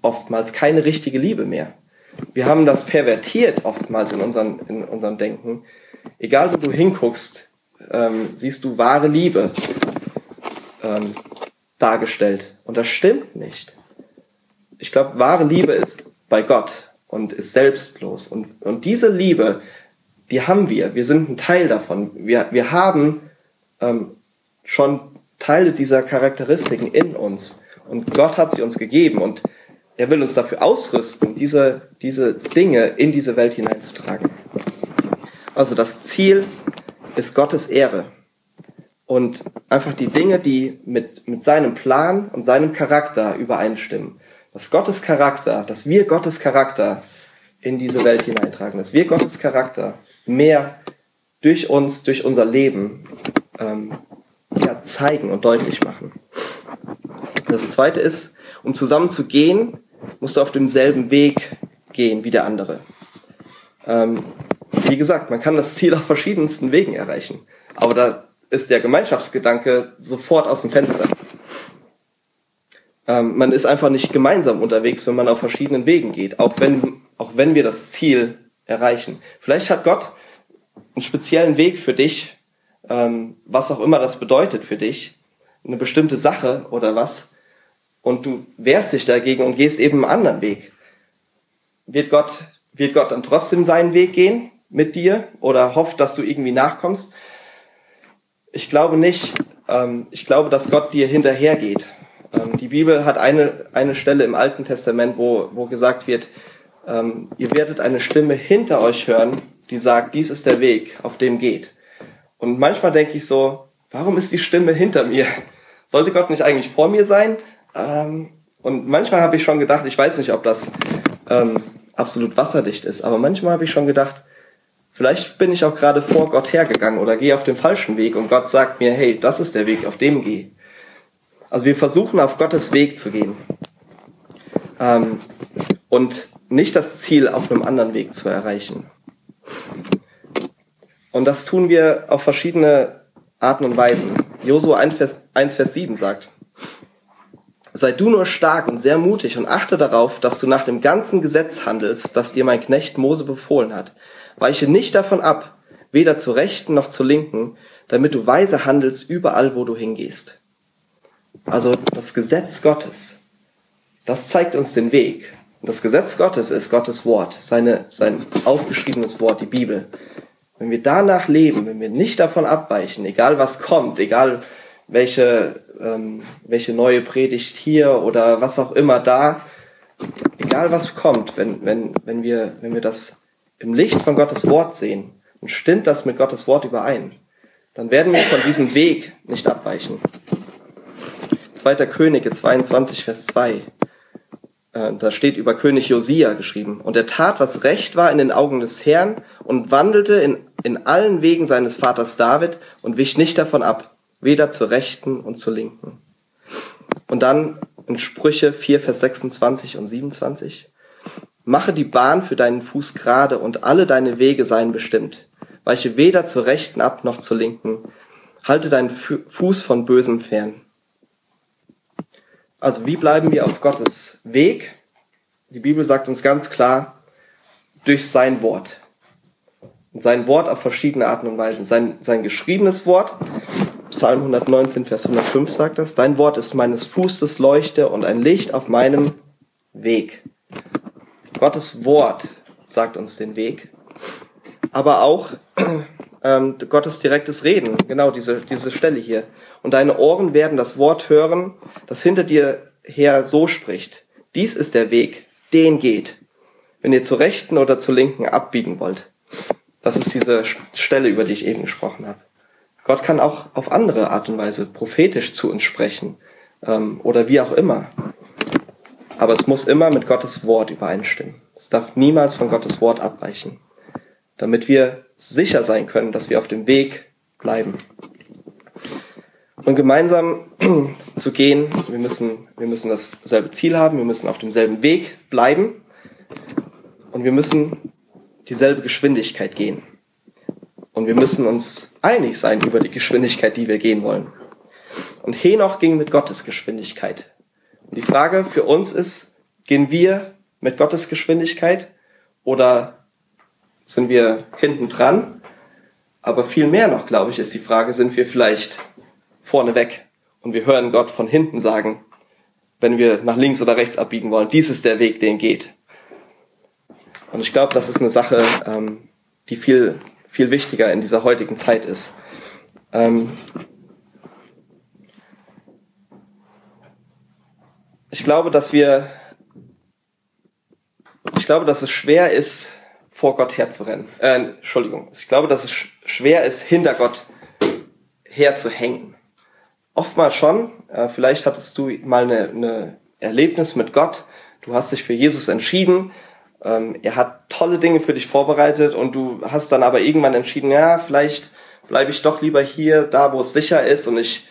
oftmals keine richtige Liebe mehr. Wir haben das pervertiert oftmals in, unseren, in unserem Denken. Egal wo du hinguckst, ähm, siehst du wahre Liebe ähm, dargestellt. Und das stimmt nicht. Ich glaube, wahre Liebe ist bei Gott und ist selbstlos. Und, und diese Liebe, die haben wir. Wir sind ein Teil davon. Wir, wir haben ähm, schon Teile dieser Charakteristiken in uns. Und Gott hat sie uns gegeben. Und er will uns dafür ausrüsten, diese, diese Dinge in diese Welt hineinzutragen. Also das Ziel ist Gottes Ehre. Und einfach die Dinge, die mit, mit seinem Plan und seinem Charakter übereinstimmen. Dass Gottes Charakter, dass wir Gottes Charakter in diese Welt hineintragen, dass wir Gottes Charakter mehr durch uns, durch unser Leben ähm, ja, zeigen und deutlich machen. Das zweite ist, um zusammen zu gehen, musst du auf demselben Weg gehen wie der andere. Ähm, wie gesagt, man kann das Ziel auf verschiedensten Wegen erreichen. Aber da ist der Gemeinschaftsgedanke sofort aus dem Fenster. Ähm, man ist einfach nicht gemeinsam unterwegs, wenn man auf verschiedenen Wegen geht, auch wenn, auch wenn wir das Ziel erreichen. Vielleicht hat Gott einen speziellen Weg für dich, ähm, was auch immer das bedeutet für dich, eine bestimmte Sache oder was, und du wehrst dich dagegen und gehst eben einen anderen Weg. Wird Gott, wird Gott dann trotzdem seinen Weg gehen mit dir oder hofft, dass du irgendwie nachkommst? Ich glaube nicht. Ähm, ich glaube, dass Gott dir hinterhergeht. Ähm, die Bibel hat eine, eine Stelle im Alten Testament, wo, wo gesagt wird, ähm, ihr werdet eine Stimme hinter euch hören, die sagt, dies ist der Weg, auf dem geht. Und manchmal denke ich so, warum ist die Stimme hinter mir? Sollte Gott nicht eigentlich vor mir sein? Ähm, und manchmal habe ich schon gedacht, ich weiß nicht, ob das ähm, absolut wasserdicht ist, aber manchmal habe ich schon gedacht, vielleicht bin ich auch gerade vor Gott hergegangen oder gehe auf dem falschen Weg und Gott sagt mir, hey, das ist der Weg, auf dem geh. Also wir versuchen auf Gottes Weg zu gehen ähm, und nicht das Ziel auf einem anderen Weg zu erreichen. Und das tun wir auf verschiedene Arten und Weisen. Josua 1 Vers, 1, Vers 7 sagt, Sei du nur stark und sehr mutig und achte darauf, dass du nach dem ganzen Gesetz handelst, das dir mein Knecht Mose befohlen hat. Weiche nicht davon ab, weder zur rechten noch zur linken, damit du weise handelst überall, wo du hingehst. Also das Gesetz Gottes, das zeigt uns den Weg. Und das Gesetz Gottes ist Gottes Wort, seine, sein aufgeschriebenes Wort, die Bibel. Wenn wir danach leben, wenn wir nicht davon abweichen, egal was kommt, egal welche, ähm, welche neue Predigt hier oder was auch immer da, egal was kommt, wenn, wenn, wenn, wir, wenn wir das im Licht von Gottes Wort sehen und stimmt das mit Gottes Wort überein, dann werden wir von diesem Weg nicht abweichen. 2. Könige 22, Vers 2. Äh, da steht über König Josia geschrieben. Und er tat, was recht war in den Augen des Herrn und wandelte in, in allen Wegen seines Vaters David und wich nicht davon ab weder zur Rechten und zur Linken. Und dann in Sprüche 4, Vers 26 und 27. Mache die Bahn für deinen Fuß gerade und alle deine Wege seien bestimmt. Weiche weder zur Rechten ab noch zur Linken. Halte deinen Fuß von Bösem fern. Also wie bleiben wir auf Gottes Weg? Die Bibel sagt uns ganz klar, durch sein Wort. Und sein Wort auf verschiedene Arten und Weisen. Sein, sein geschriebenes Wort, Psalm 119, Vers 105 sagt das, dein Wort ist meines Fußes Leuchte und ein Licht auf meinem Weg. Gottes Wort sagt uns den Weg. Aber auch ähm, Gottes direktes Reden, genau diese, diese Stelle hier. Und deine Ohren werden das Wort hören, das hinter dir her so spricht. Dies ist der Weg, den geht, wenn ihr zur rechten oder zur linken abbiegen wollt. Das ist diese Stelle, über die ich eben gesprochen habe. Gott kann auch auf andere Art und Weise prophetisch zu uns sprechen ähm, oder wie auch immer. Aber es muss immer mit Gottes Wort übereinstimmen. Es darf niemals von Gottes Wort abweichen, damit wir sicher sein können, dass wir auf dem Weg bleiben. Und gemeinsam zu gehen, wir müssen, wir müssen dasselbe Ziel haben, wir müssen auf demselben Weg bleiben und wir müssen dieselbe Geschwindigkeit gehen. Und wir müssen uns einig sein über die Geschwindigkeit, die wir gehen wollen. Und Henoch ging mit Gottes Geschwindigkeit. Und die Frage für uns ist, gehen wir mit Gottes Geschwindigkeit oder sind wir hinten dran? Aber viel mehr noch, glaube ich, ist die Frage, sind wir vielleicht vorne weg und wir hören Gott von hinten sagen, wenn wir nach links oder rechts abbiegen wollen, dies ist der Weg, den geht. Und ich glaube, das ist eine Sache, ähm, die viel, viel wichtiger in dieser heutigen Zeit ist. Ähm ich glaube, dass wir, ich glaube, dass es schwer ist, vor Gott herzurennen. Äh, Entschuldigung. Ich glaube, dass es schwer ist, hinter Gott herzuhängen. Oftmals schon. Äh, vielleicht hattest du mal eine, eine Erlebnis mit Gott. Du hast dich für Jesus entschieden ähm, er hat tolle Dinge für dich vorbereitet und du hast dann aber irgendwann entschieden, ja, vielleicht bleibe ich doch lieber hier, da wo es sicher ist und ich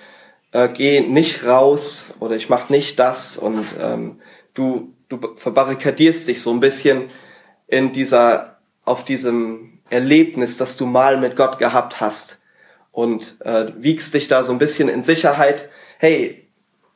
äh, gehe nicht raus oder ich mache nicht das und ähm, du, du verbarrikadierst dich so ein bisschen in dieser, auf diesem Erlebnis, das du mal mit Gott gehabt hast und äh, wiegst dich da so ein bisschen in Sicherheit. Hey,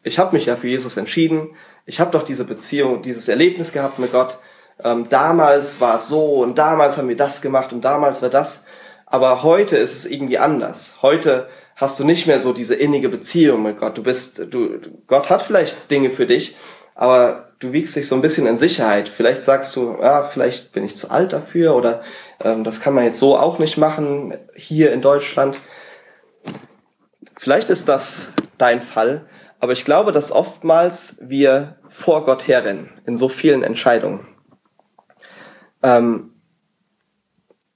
ich habe mich ja für Jesus entschieden. Ich habe doch diese Beziehung, dieses Erlebnis gehabt mit Gott ähm, damals war es so und damals haben wir das gemacht und damals war das. Aber heute ist es irgendwie anders. Heute hast du nicht mehr so diese innige Beziehung mit Gott. Du bist, du, Gott hat vielleicht Dinge für dich, aber du wiegst dich so ein bisschen in Sicherheit. Vielleicht sagst du, ja, vielleicht bin ich zu alt dafür oder ähm, das kann man jetzt so auch nicht machen hier in Deutschland. Vielleicht ist das dein Fall, aber ich glaube, dass oftmals wir vor Gott herrennen in so vielen Entscheidungen. Ähm,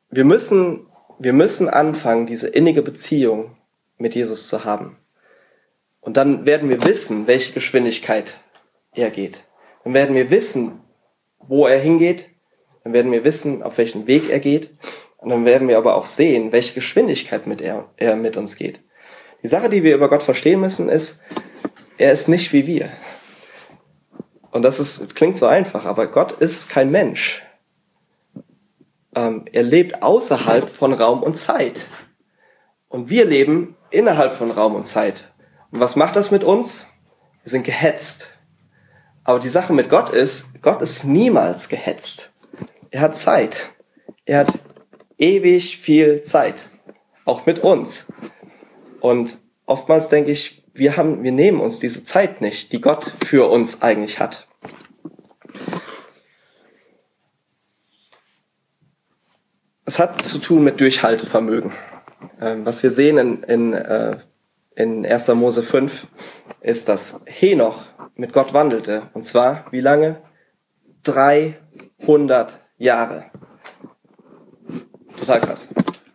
wir müssen, wir müssen anfangen, diese innige Beziehung mit Jesus zu haben. Und dann werden wir wissen, welche Geschwindigkeit er geht. Dann werden wir wissen, wo er hingeht. Dann werden wir wissen, auf welchen Weg er geht. Und dann werden wir aber auch sehen, welche Geschwindigkeit mit er, er mit uns geht. Die Sache, die wir über Gott verstehen müssen, ist, er ist nicht wie wir. Und das ist, klingt so einfach, aber Gott ist kein Mensch ähm, er lebt außerhalb von Raum und Zeit. Und wir leben innerhalb von Raum und Zeit. Und was macht das mit uns? Wir sind gehetzt. Aber die Sache mit Gott ist, Gott ist niemals gehetzt. Er hat Zeit. Er hat ewig viel Zeit. Auch mit uns. Und oftmals denke ich, wir haben, wir nehmen uns diese Zeit nicht, die Gott für uns eigentlich hat. es hat zu tun mit Durchhaltevermögen. Ähm, was wir sehen in, in, äh, in 1. Mose 5 ist, dass Henoch mit Gott wandelte. Und zwar, wie lange? 300 Jahre. Total krass.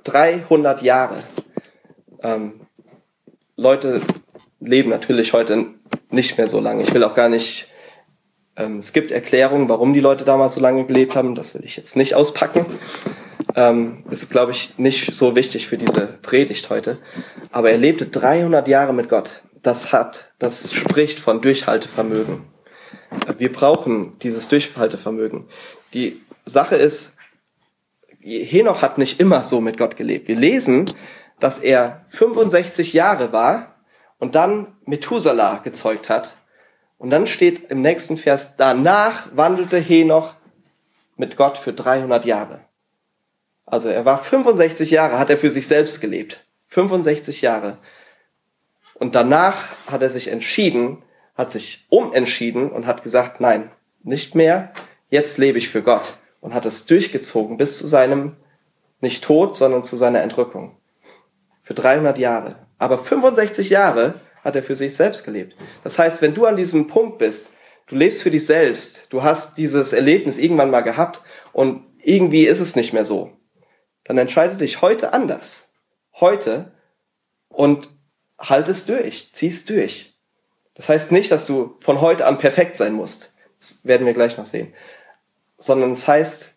300 Jahre. Ähm, Leute leben natürlich heute nicht mehr so lange. Ich will auch gar nicht. Ähm, es gibt Erklärungen, warum die Leute damals so lange gelebt haben. Das will ich jetzt nicht auspacken. ähm, ist, glaube ich, nicht so wichtig für diese Predigt heute. Aber er lebte 300 Jahre mit Gott. Das hat, das spricht von Durchhaltevermögen. Wir brauchen dieses Durchhaltevermögen. Die Sache ist, Henoch hat nicht immer so mit Gott gelebt. Wir lesen, dass er 65 Jahre war und dann Methuselah gezeugt hat. Und dann steht im nächsten Vers, danach wandelte Henoch mit Gott für 300 Jahre. Also er war 65 Jahre, hat er für sich selbst gelebt. 65 Jahre. Und danach hat er sich entschieden, hat sich umentschieden und hat gesagt, nein, nicht mehr, jetzt lebe ich für Gott. Und hat es durchgezogen bis zu seinem, nicht Tod, sondern zu seiner Entrückung. Für 300 Jahre. Aber 65 Jahre hat er für sich selbst gelebt. Das heißt, wenn du an diesem Punkt bist, du lebst für dich selbst, du hast dieses Erlebnis irgendwann mal gehabt und irgendwie ist es nicht mehr so, dann entscheide dich heute anders. Heute und halt es durch, zieh es durch. Das heißt nicht, dass du von heute an perfekt sein musst. Das werden wir gleich noch sehen. Sondern es heißt,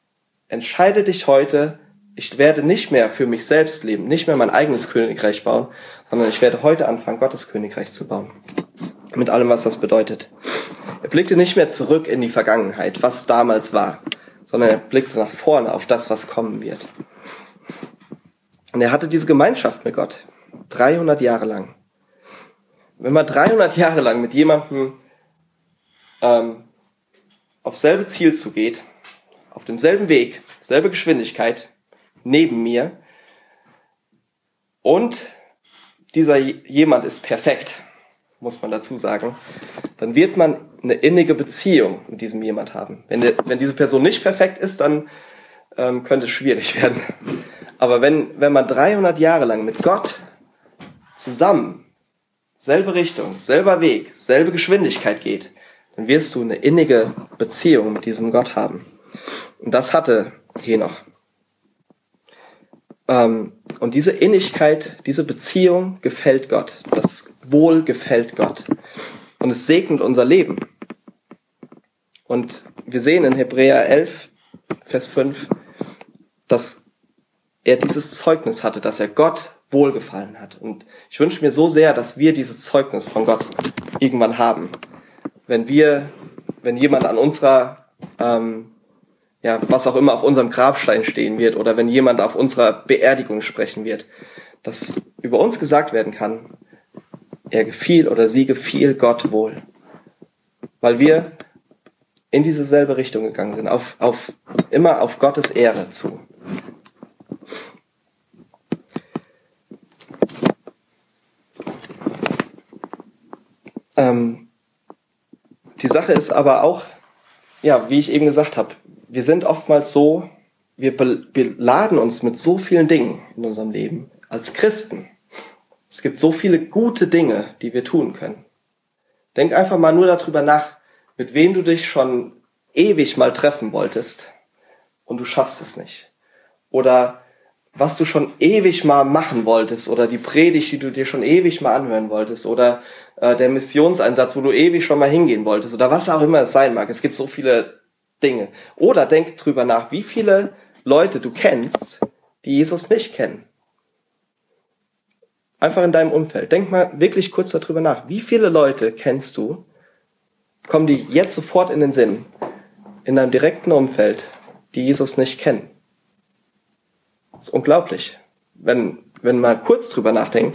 entscheide dich heute, ich werde nicht mehr für mich selbst leben, nicht mehr mein eigenes Königreich bauen, sondern ich werde heute anfangen, Gottes Königreich zu bauen. Mit allem, was das bedeutet. Er blickte nicht mehr zurück in die Vergangenheit, was damals war, sondern er blickte nach vorne auf das, was kommen wird. Und er hatte diese Gemeinschaft mit Gott. 300 Jahre lang. Wenn man 300 Jahre lang mit jemandem ähm, aufs selbe Ziel zugeht, auf demselben Weg, selbe Geschwindigkeit, neben mir, und dieser jemand ist perfekt, muss man dazu sagen, dann wird man eine innige Beziehung mit diesem jemand haben. Wenn, der, wenn diese Person nicht perfekt ist, dann ähm, könnte es schwierig werden. Aber wenn, wenn man 300 Jahre lang mit Gott zusammen, selbe Richtung, selber Weg, selbe Geschwindigkeit geht, dann wirst du eine innige Beziehung mit diesem Gott haben. Und das hatte Henoch. Ähm, und diese Innigkeit, diese Beziehung gefällt Gott. Das Wohl gefällt Gott. Und es segnet unser Leben. Und wir sehen in Hebräer 11, Vers 5, dass er dieses Zeugnis hatte, dass er Gott wohlgefallen hat. Und ich wünsche mir so sehr, dass wir dieses Zeugnis von Gott irgendwann haben. Wenn wir, wenn jemand an unserer, ähm, ja, was auch immer auf unserem Grabstein stehen wird oder wenn jemand auf unserer Beerdigung sprechen wird, dass über uns gesagt werden kann, er gefiel oder sie gefiel Gott wohl. Weil wir in diese selbe Richtung gegangen sind, auf, auf, immer auf Gottes Ehre zu. Ähm, die Sache ist aber auch, ja, wie ich eben gesagt habe, wir sind oftmals so, wir beladen uns mit so vielen Dingen in unserem Leben als Christen. Es gibt so viele gute Dinge, die wir tun können. Denk einfach mal nur darüber nach, mit wem du dich schon ewig mal treffen wolltest und du schaffst es nicht. Oder was du schon ewig mal machen wolltest oder die Predigt, die du dir schon ewig mal anhören wolltest oder äh, der Missionseinsatz, wo du ewig schon mal hingehen wolltest oder was auch immer es sein mag. Es gibt so viele Dinge. Oder denk drüber nach, wie viele Leute du kennst, die Jesus nicht kennen. Einfach in deinem Umfeld. Denk mal wirklich kurz darüber nach. Wie viele Leute kennst du, kommen die jetzt sofort in den Sinn, in deinem direkten Umfeld, die Jesus nicht kennen? Ist unglaublich. Wenn, wenn mal kurz drüber nachdenken,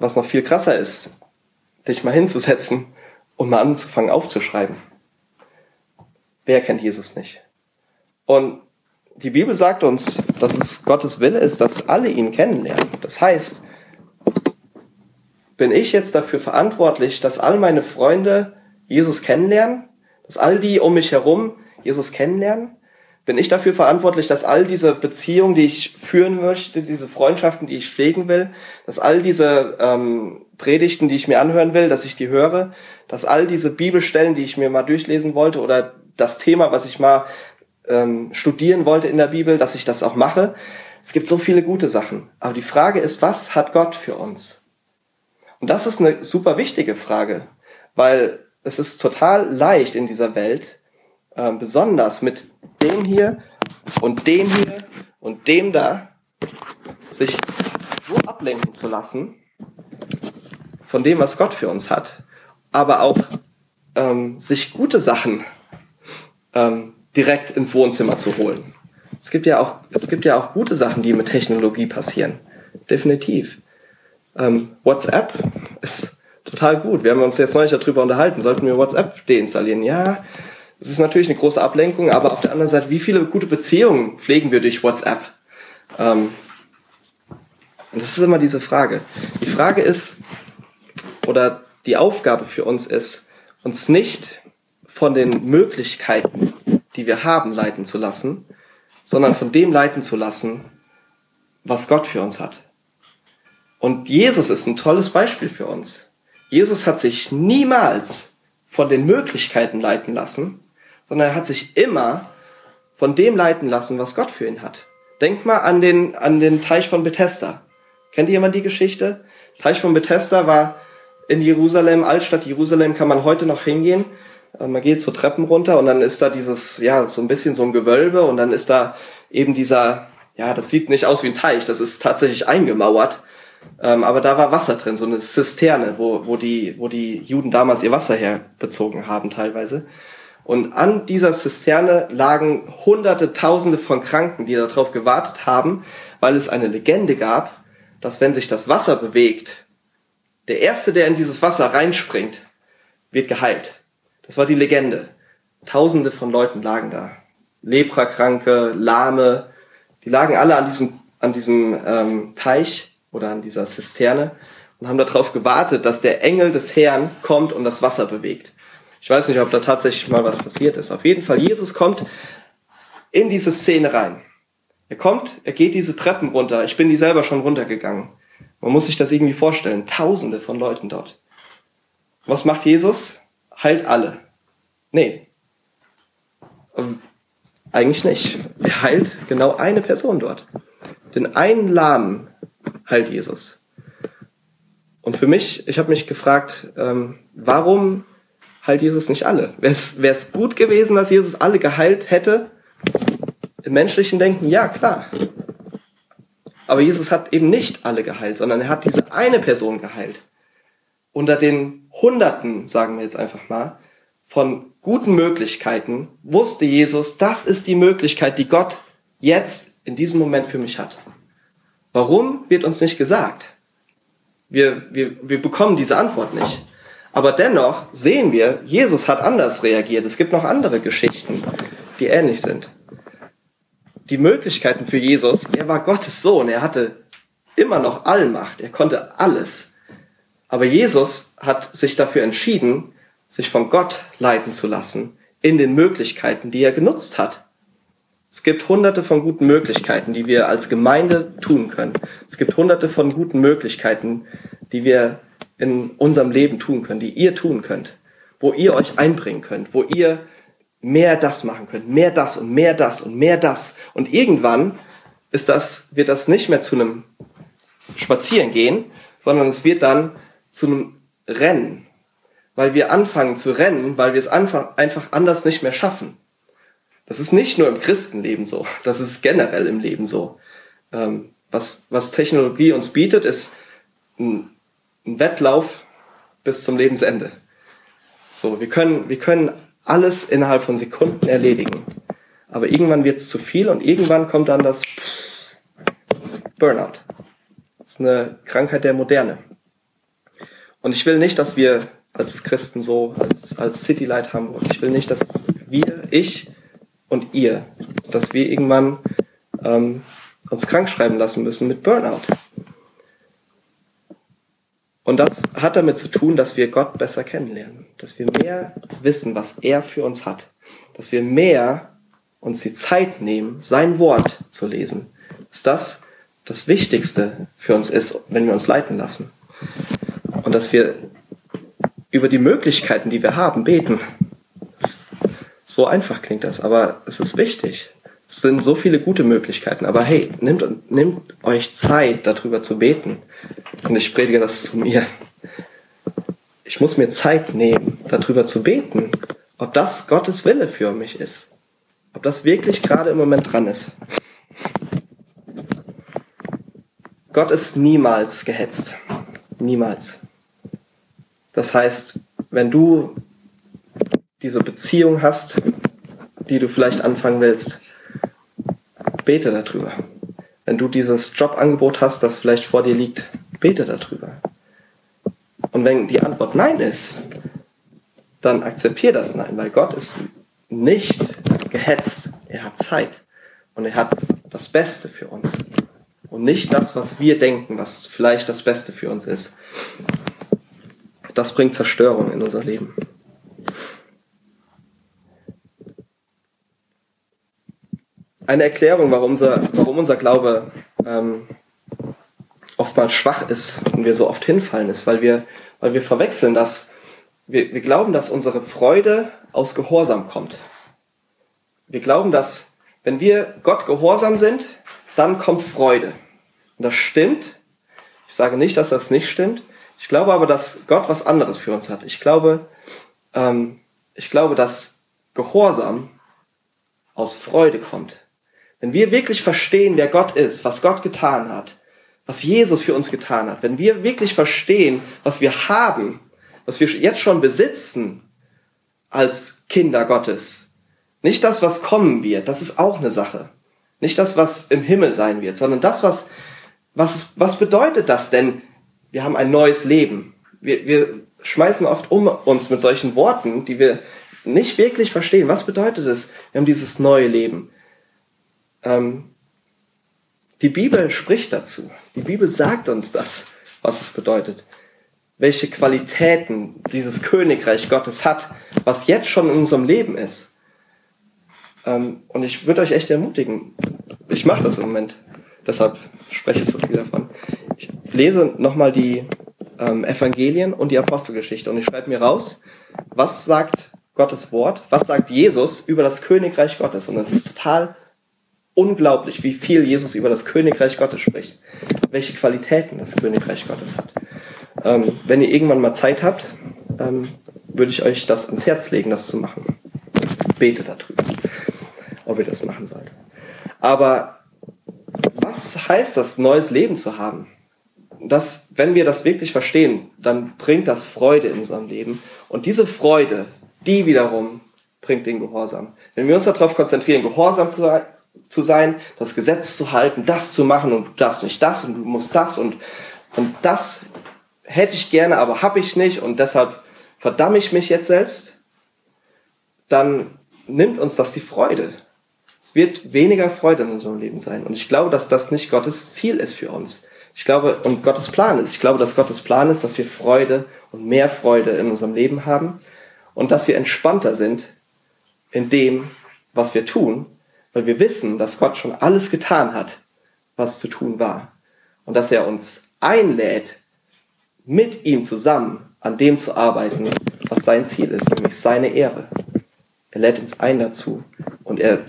was noch viel krasser ist, dich mal hinzusetzen und mal anzufangen aufzuschreiben. Wer kennt Jesus nicht? Und die Bibel sagt uns, dass es Gottes Wille ist, dass alle ihn kennenlernen. Das heißt, bin ich jetzt dafür verantwortlich, dass all meine Freunde Jesus kennenlernen, dass all die um mich herum Jesus kennenlernen? Bin ich dafür verantwortlich, dass all diese Beziehungen, die ich führen möchte, diese Freundschaften, die ich pflegen will, dass all diese ähm, Predigten, die ich mir anhören will, dass ich die höre, dass all diese Bibelstellen, die ich mir mal durchlesen wollte oder das Thema, was ich mal ähm, studieren wollte in der Bibel, dass ich das auch mache. Es gibt so viele gute Sachen. Aber die Frage ist, was hat Gott für uns? Und das ist eine super wichtige Frage, weil es ist total leicht in dieser Welt, äh, besonders mit dem hier und dem hier Und dem da sich so ablenken zu lassen von dem, was Gott für uns hat, aber auch ähm, sich gute Sachen ähm, direkt ins Wohnzimmer zu holen. Es gibt ja auch, es gibt ja auch gute Sachen, die mit Technologie passieren. Definitiv. Ähm, WhatsApp ist total gut. Wir haben uns jetzt neulich darüber unterhalten. Sollten wir WhatsApp deinstallieren? Ja, es ist natürlich eine große Ablenkung, aber auf der anderen Seite, wie viele gute Beziehungen pflegen wir durch WhatsApp? Ähm, und das ist immer diese Frage. Die Frage ist, oder die Aufgabe für uns ist, uns nicht von den Möglichkeiten, die wir haben, leiten zu lassen, sondern von dem leiten zu lassen, was Gott für uns hat. Und Jesus ist ein tolles Beispiel für uns. Jesus hat sich niemals von den Möglichkeiten leiten lassen, sondern er hat sich immer von dem leiten lassen, was Gott für ihn hat. Denkt mal an den, an den Teich von Bethesda. Kennt ihr jemand die Geschichte? Teich von Bethesda war in Jerusalem, Altstadt Jerusalem, kann man heute noch hingehen. Äh, man geht so Treppen runter und dann ist da dieses, ja, so ein bisschen so ein Gewölbe und dann ist da eben dieser, ja, das sieht nicht aus wie ein Teich, das ist tatsächlich eingemauert. Ähm, aber da war Wasser drin, so eine Zisterne, wo, wo, die, wo die Juden damals ihr Wasser herbezogen haben teilweise. Und an dieser Zisterne lagen hunderte, tausende von Kranken, die darauf gewartet haben, weil es eine Legende gab, dass wenn sich das Wasser bewegt, der Erste, der in dieses Wasser reinspringt, wird geheilt. Das war die Legende. Tausende von Leuten lagen da. Leprakranke, Lahme, die lagen alle an diesem, an diesem ähm, Teich oder an dieser Zisterne und haben darauf gewartet, dass der Engel des Herrn kommt und das Wasser bewegt. Ich weiß nicht, ob da tatsächlich mal was passiert ist. Auf jeden Fall, Jesus kommt in diese Szene rein. Er kommt, er geht diese Treppen runter. Ich bin die selber schon runtergegangen. Man muss sich das irgendwie vorstellen. Tausende von Leuten dort. Was macht Jesus? Heilt alle. Nee. Ähm, eigentlich nicht. Er heilt genau eine Person dort. Den einen Lahmen heilt Jesus. Und für mich, ich habe mich gefragt, ähm, warum heilt Jesus nicht alle? Wäre es gut gewesen, dass Jesus alle geheilt hätte? Im menschlichen Denken, ja, klar. Aber Jesus hat eben nicht alle geheilt, sondern er hat diese eine Person geheilt. Unter den Hunderten, sagen wir jetzt einfach mal, von guten Möglichkeiten wusste Jesus, das ist die Möglichkeit, die Gott jetzt in diesem Moment für mich hat. Warum wird uns nicht gesagt? Wir, wir, wir bekommen diese Antwort nicht. Aber dennoch sehen wir, Jesus hat anders reagiert. Es gibt noch andere Geschichten, die ähnlich sind die Möglichkeiten für Jesus. Er war Gottes Sohn. Er hatte immer noch Allmacht. Er konnte alles. Aber Jesus hat sich dafür entschieden, sich von Gott leiten zu lassen in den Möglichkeiten, die er genutzt hat. Es gibt hunderte von guten Möglichkeiten, die wir als Gemeinde tun können. Es gibt hunderte von guten Möglichkeiten, die wir in unserem Leben tun können, die ihr tun könnt, wo ihr euch einbringen könnt, wo ihr mehr das machen könnt, mehr das und mehr das und mehr das. Und irgendwann ist das, wird das nicht mehr zu einem Spazierengehen, sondern es wird dann zu einem Rennen. Weil wir anfangen zu rennen, weil wir es einfach, anders nicht mehr schaffen. Das ist nicht nur im Christenleben so, das ist generell im Leben so. Ähm, was, was Technologie uns bietet, ist ein, ein Wettlauf bis zum Lebensende. So, wir können, wir können alles innerhalb von Sekunden erledigen. Aber irgendwann wird es zu viel und irgendwann kommt dann das Burnout. Das ist eine Krankheit der Moderne. Und ich will nicht, dass wir als Christen so, als, als City Light Hamburg, ich will nicht, dass wir, ich und ihr, dass wir irgendwann ähm, uns krank schreiben lassen müssen mit Burnout. Und das hat damit zu tun, dass wir Gott besser kennenlernen, dass wir mehr wissen, was er für uns hat, dass wir mehr uns die Zeit nehmen, sein Wort zu lesen. Dass das das Wichtigste für uns ist, wenn wir uns leiten lassen. Und dass wir über die Möglichkeiten, die wir haben, beten. So einfach klingt das, aber es ist wichtig. Es sind so viele gute Möglichkeiten. Aber hey, nehmt, nehmt euch Zeit, darüber zu beten. Und ich predige das zu mir. Ich muss mir Zeit nehmen, darüber zu beten, ob das Gottes Wille für mich ist. Ob das wirklich gerade im Moment dran ist. Gott ist niemals gehetzt. Niemals. Das heißt, wenn du diese Beziehung hast, die du vielleicht anfangen willst, bete darüber. Wenn du dieses Jobangebot hast, das vielleicht vor dir liegt, bete darüber. Und wenn die Antwort Nein ist, dann akzeptier das Nein, weil Gott ist nicht gehetzt. Er hat Zeit und er hat das Beste für uns. Und nicht das, was wir denken, was vielleicht das Beste für uns ist. Das bringt Zerstörung in unser Leben. Eine Erklärung, warum unser, warum unser Glaube ähm, oftmals schwach ist und wir so oft hinfallen, ist, weil wir, weil wir verwechseln, dass wir, wir glauben, dass unsere Freude aus Gehorsam kommt. Wir glauben, dass wenn wir Gott gehorsam sind, dann kommt Freude. Und das stimmt. Ich sage nicht, dass das nicht stimmt. Ich glaube aber, dass Gott was anderes für uns hat. Ich glaube, ähm, ich glaube, dass Gehorsam aus Freude kommt. Wenn wir wirklich verstehen, wer Gott ist, was Gott getan hat, was Jesus für uns getan hat, wenn wir wirklich verstehen, was wir haben, was wir jetzt schon besitzen als Kinder Gottes, nicht das, was kommen wird, das ist auch eine Sache. Nicht das, was im Himmel sein wird, sondern das, was, was, was bedeutet das denn? Wir haben ein neues Leben. Wir, wir schmeißen oft um uns mit solchen Worten, die wir nicht wirklich verstehen. Was bedeutet es? Wir haben dieses neue Leben. Ähm, die Bibel spricht dazu. Die Bibel sagt uns das, was es bedeutet. Welche Qualitäten dieses Königreich Gottes hat, was jetzt schon in unserem Leben ist. Ähm, und ich würde euch echt ermutigen, ich mache das im Moment, deshalb spreche ich so viel davon. Ich lese nochmal die ähm, Evangelien und die Apostelgeschichte und ich schreibe mir raus, was sagt Gottes Wort, was sagt Jesus über das Königreich Gottes. Und es ist total unglaublich, wie viel Jesus über das Königreich Gottes spricht, welche Qualitäten das Königreich Gottes hat. Ähm, wenn ihr irgendwann mal Zeit habt, ähm, würde ich euch das ans Herz legen, das zu machen. Betet darüber ob ihr das machen sollt. Aber was heißt das, neues Leben zu haben? Das, wenn wir das wirklich verstehen, dann bringt das Freude in unserem Leben. Und diese Freude, die wiederum bringt den Gehorsam. Wenn wir uns darauf konzentrieren, gehorsam zu, zu sein, das Gesetz zu halten, das zu machen und du darfst nicht das und du musst das und, und das hätte ich gerne, aber habe ich nicht und deshalb verdamme ich mich jetzt selbst, dann nimmt uns das die Freude. Es wird weniger Freude in unserem Leben sein. Und ich glaube, dass das nicht Gottes Ziel ist für uns. Ich glaube, und Gottes Plan ist. Ich glaube, dass Gottes Plan ist, dass wir Freude und mehr Freude in unserem Leben haben und dass wir entspannter sind in dem, was wir tun, weil wir wissen, dass Gott schon alles getan hat, was zu tun war. Und dass er uns einlädt, mit ihm zusammen an dem zu arbeiten, was sein Ziel ist, nämlich seine Ehre. Er lädt uns ein dazu und er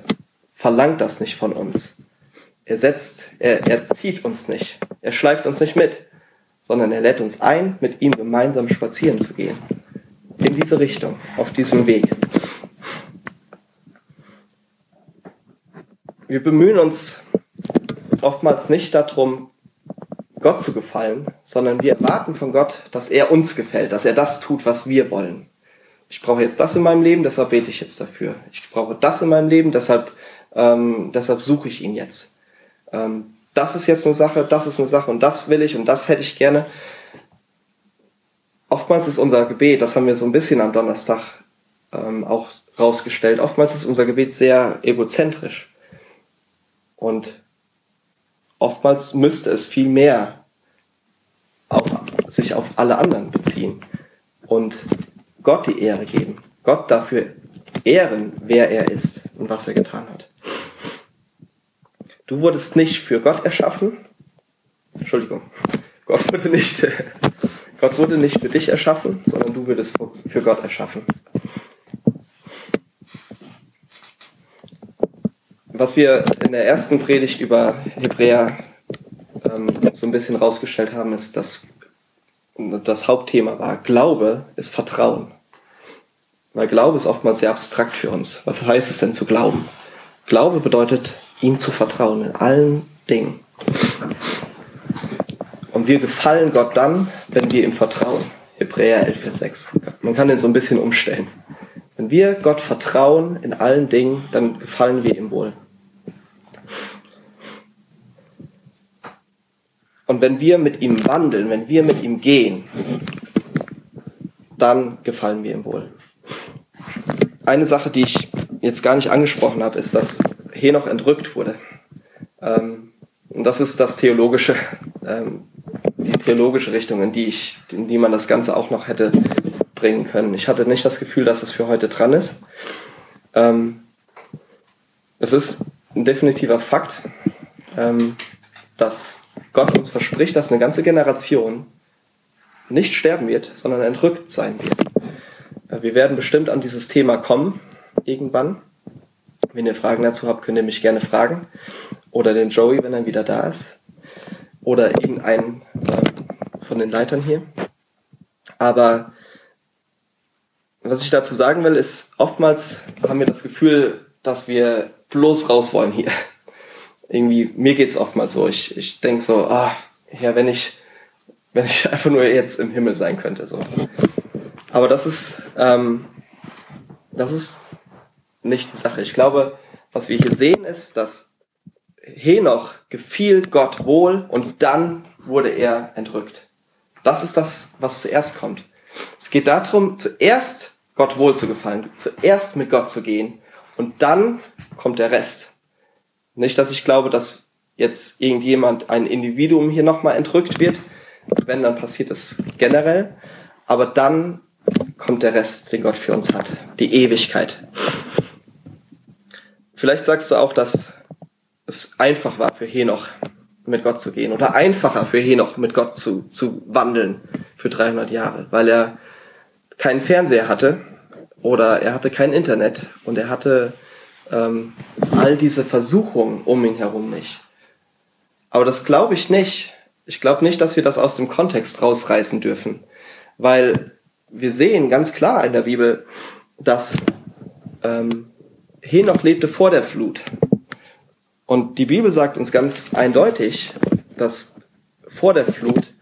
verlangt das nicht von uns. Er setzt, er, er zieht uns nicht, er schleift uns nicht mit, sondern er lädt uns ein, mit ihm gemeinsam spazieren zu gehen. In diese Richtung, auf diesem Weg. Wir bemühen uns oftmals nicht darum, Gott zu gefallen, sondern wir erwarten von Gott, dass er uns gefällt, dass er das tut, was wir wollen. Ich brauche jetzt das in meinem Leben, deshalb bete ich jetzt dafür. Ich brauche das in meinem Leben, deshalb ähm, deshalb suche ich ihn jetzt. Ähm, das ist jetzt eine Sache, das ist eine Sache und das will ich und das hätte ich gerne. Oftmals ist unser Gebet, das haben wir so ein bisschen am Donnerstag ähm, auch rausgestellt, oftmals ist unser Gebet sehr egozentrisch. Und oftmals müsste es viel mehr auf, sich auf alle anderen beziehen und Gott die Ehre geben. Gott dafür ehren, wer er ist und was er getan hat. Du wurdest nicht für Gott erschaffen. Entschuldigung. Gott wurde nicht, Gott wurde nicht für dich erschaffen, sondern du wurdest für Gott erschaffen. Was wir in der ersten Predigt über Hebräer ähm, so ein bisschen rausgestellt haben, ist, dass das Hauptthema war, Glaube ist Vertrauen. Weil Glaube ist oftmals sehr abstrakt für uns. Was heißt es denn zu glauben? Glaube bedeutet, ihm zu vertrauen in allen Dingen. Und wir gefallen Gott dann, wenn wir ihm vertrauen. Hebräer 11, Vers 6. Man kann den so ein bisschen umstellen. Wenn wir Gott vertrauen in allen Dingen, dann gefallen wir ihm wohl. Und wenn wir mit ihm wandeln, wenn wir mit ihm gehen, dann gefallen wir ihm wohl. Eine Sache, die ich jetzt gar nicht angesprochen habe, ist, dass Henoch entrückt wurde. Ähm, und das ist das theologische, ähm, die theologische Richtung, in die ich, in die man das Ganze auch noch hätte bringen können. Ich hatte nicht das Gefühl, dass es für heute dran ist. Ähm, es ist ein definitiver Fakt, dass Gott uns verspricht, dass eine ganze Generation nicht sterben wird, sondern entrückt sein wird. Äh, wir werden bestimmt an dieses Thema kommen, irgendwann. Wenn ihr Fragen dazu habt, könnt ihr mich gerne fragen. Oder den Joey, wenn er wieder da ist. Oder irgendeinen äh, von den Leitern hier. Aber was ich dazu sagen will, ist, oftmals haben wir das Gefühl, dass wir bloß raus wollen hier. Irgendwie, mir geht's oftmals so. Ich, ich denke so, ah, ja, wenn ich, wenn ich einfach nur jetzt im Himmel sein könnte. So. Aber das ist, ähm, das ist nicht die Sache. Ich glaube, was wir hier sehen, ist, dass Henoch gefiel Gott wohl und dann wurde er entrückt. Das ist das, was zuerst kommt. Es geht darum, zuerst Gott wohl zu gefallen, zuerst mit Gott zu gehen und dann kommt der Rest. Nicht, dass ich glaube, dass jetzt irgendjemand, ein Individuum hier nochmal entrückt wird. Wenn, dann passiert das generell. Aber dann kommt der Rest, den Gott für uns hat. Die Ewigkeit. Vielleicht sagst du auch, dass es einfach war für Henoch mit Gott zu gehen oder einfacher für Henoch mit Gott zu, zu wandeln für 300 Jahre, weil er keinen Fernseher hatte oder er hatte kein Internet und er hatte ähm, all diese Versuchungen um ihn herum nicht. Aber das glaube ich nicht. Ich glaube nicht, dass wir das aus dem Kontext rausreißen dürfen, weil wir sehen ganz klar in der Bibel, dass ähm, Henoch lebte vor der Flut. Und die Bibel sagt uns ganz eindeutig, dass vor der Flut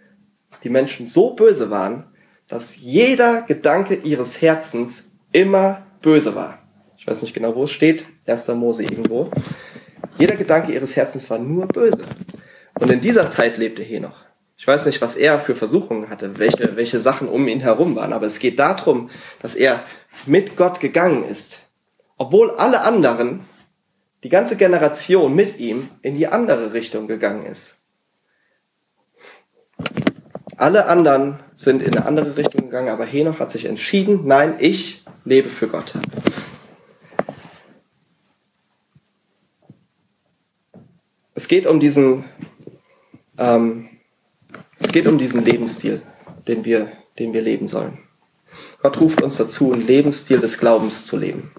die Menschen so böse waren, dass jeder Gedanke ihres Herzens immer böse war. Ich weiß nicht genau, wo es steht, 1. Mose irgendwo. Jeder Gedanke ihres Herzens war nur böse. Und in dieser Zeit lebte Henoch. Ich weiß nicht, was er für Versuchungen hatte, welche, welche Sachen um ihn herum waren, aber es geht darum, dass er mit Gott gegangen ist obwohl alle anderen, die ganze Generation mit ihm, in die andere Richtung gegangen ist. Alle anderen sind in eine andere Richtung gegangen, aber Henoch hat sich entschieden, nein, ich lebe für Gott. Es geht um diesen, ähm, es geht um diesen Lebensstil, den wir, den wir leben sollen. Gott ruft uns dazu, einen Lebensstil des Glaubens zu leben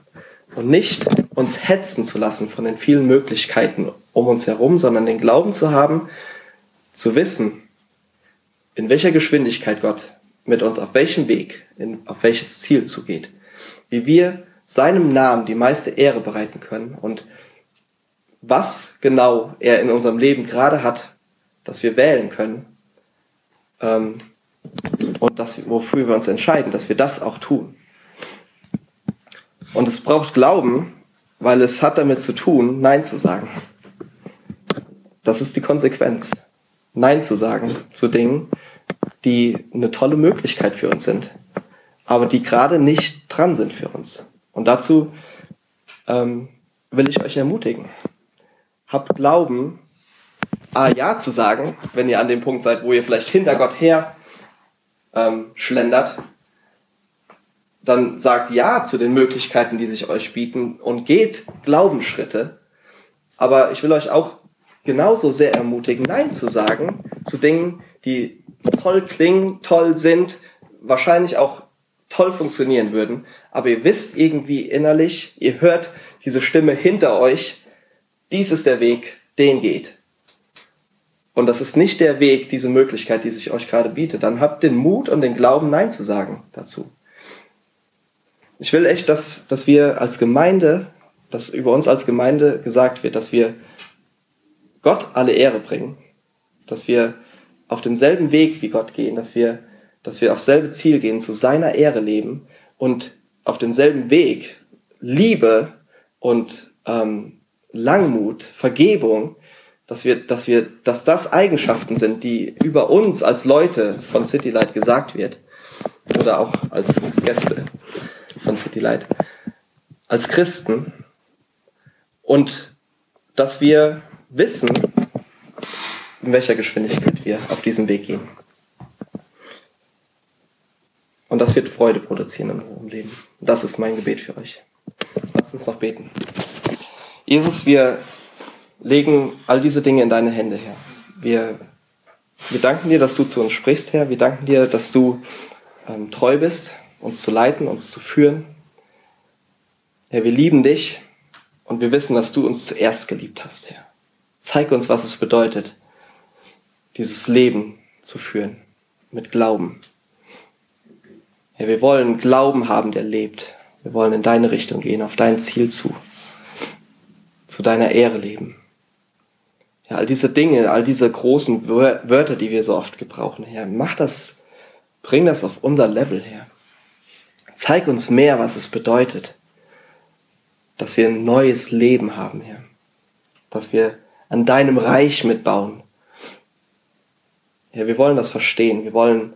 und nicht uns hetzen zu lassen von den vielen Möglichkeiten um uns herum, sondern den Glauben zu haben, zu wissen, in welcher Geschwindigkeit Gott mit uns auf welchem Weg, in, auf welches Ziel zugeht, wie wir seinem Namen die meiste Ehre bereiten können und was genau er in unserem Leben gerade hat, dass wir wählen können ähm, und das, wofür wir uns entscheiden, dass wir das auch tun. Und es braucht Glauben, weil es hat damit zu tun, Nein zu sagen. Das ist die Konsequenz. Nein zu sagen zu Dingen, die eine tolle Möglichkeit für uns sind, aber die gerade nicht dran sind für uns. Und dazu ähm, will ich euch ermutigen. Habt Glauben, A, Ja zu sagen, wenn ihr an dem Punkt seid, wo ihr vielleicht hinter Gott her ähm, schlendert dann sagt Ja zu den Möglichkeiten, die sich euch bieten und geht Glaubensschritte. Aber ich will euch auch genauso sehr ermutigen, Nein zu sagen zu Dingen, die toll klingen, toll sind, wahrscheinlich auch toll funktionieren würden. Aber ihr wisst irgendwie innerlich, ihr hört diese Stimme hinter euch, dies ist der Weg, den geht. Und das ist nicht der Weg, diese Möglichkeit, die sich euch gerade bietet. Dann habt den Mut und den Glauben, Nein zu sagen dazu. Ich will echt, dass, dass wir als Gemeinde, dass über uns als Gemeinde gesagt wird, dass wir Gott alle Ehre bringen, dass wir auf demselben Weg wie Gott gehen, dass wir, dass wir aufs selbe Ziel gehen, zu seiner Ehre leben und auf demselben Weg Liebe und ähm, Langmut, Vergebung, dass wir, dass wir, dass das Eigenschaften sind, die über uns als Leute von City Light gesagt wird oder auch als Gäste von City Light, als Christen und dass wir wissen, in welcher Geschwindigkeit wir auf diesem Weg gehen. Und das wird Freude produzieren in unserem Leben. Das ist mein Gebet für euch. Lasst uns noch beten. Jesus, wir legen all diese Dinge in deine Hände, Herr. Wir, wir danken dir, dass du zu uns sprichst, Herr. Wir danken dir, dass du ähm, treu bist, uns zu leiten, uns zu führen. Herr, wir lieben dich und wir wissen, dass du uns zuerst geliebt hast, Herr. Zeig uns, was es bedeutet, dieses Leben zu führen mit Glauben. Herr, wir wollen Glauben haben, der lebt. Wir wollen in deine Richtung gehen, auf dein Ziel zu, zu deiner Ehre leben. Ja, all diese Dinge, all diese großen Wörter, die wir so oft gebrauchen, Herr, mach das, bring das auf unser Level her. Zeig uns mehr, was es bedeutet, dass wir ein neues Leben haben, Herr. Dass wir an deinem Reich mitbauen. Ja, wir wollen das verstehen. Wir wollen,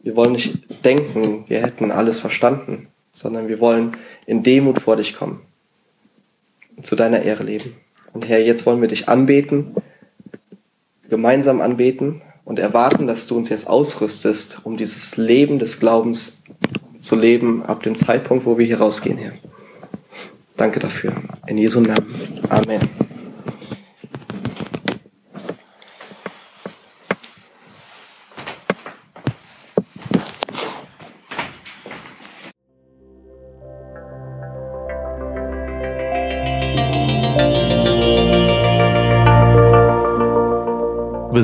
wir wollen nicht denken, wir hätten alles verstanden, sondern wir wollen in Demut vor dich kommen zu deiner Ehre leben. Und Herr, jetzt wollen wir dich anbeten, gemeinsam anbeten und erwarten, dass du uns jetzt ausrüstest, um dieses Leben des Glaubens zu leben ab dem Zeitpunkt, wo wir hier rausgehen, Herr. Danke dafür. In Jesu Namen. Amen.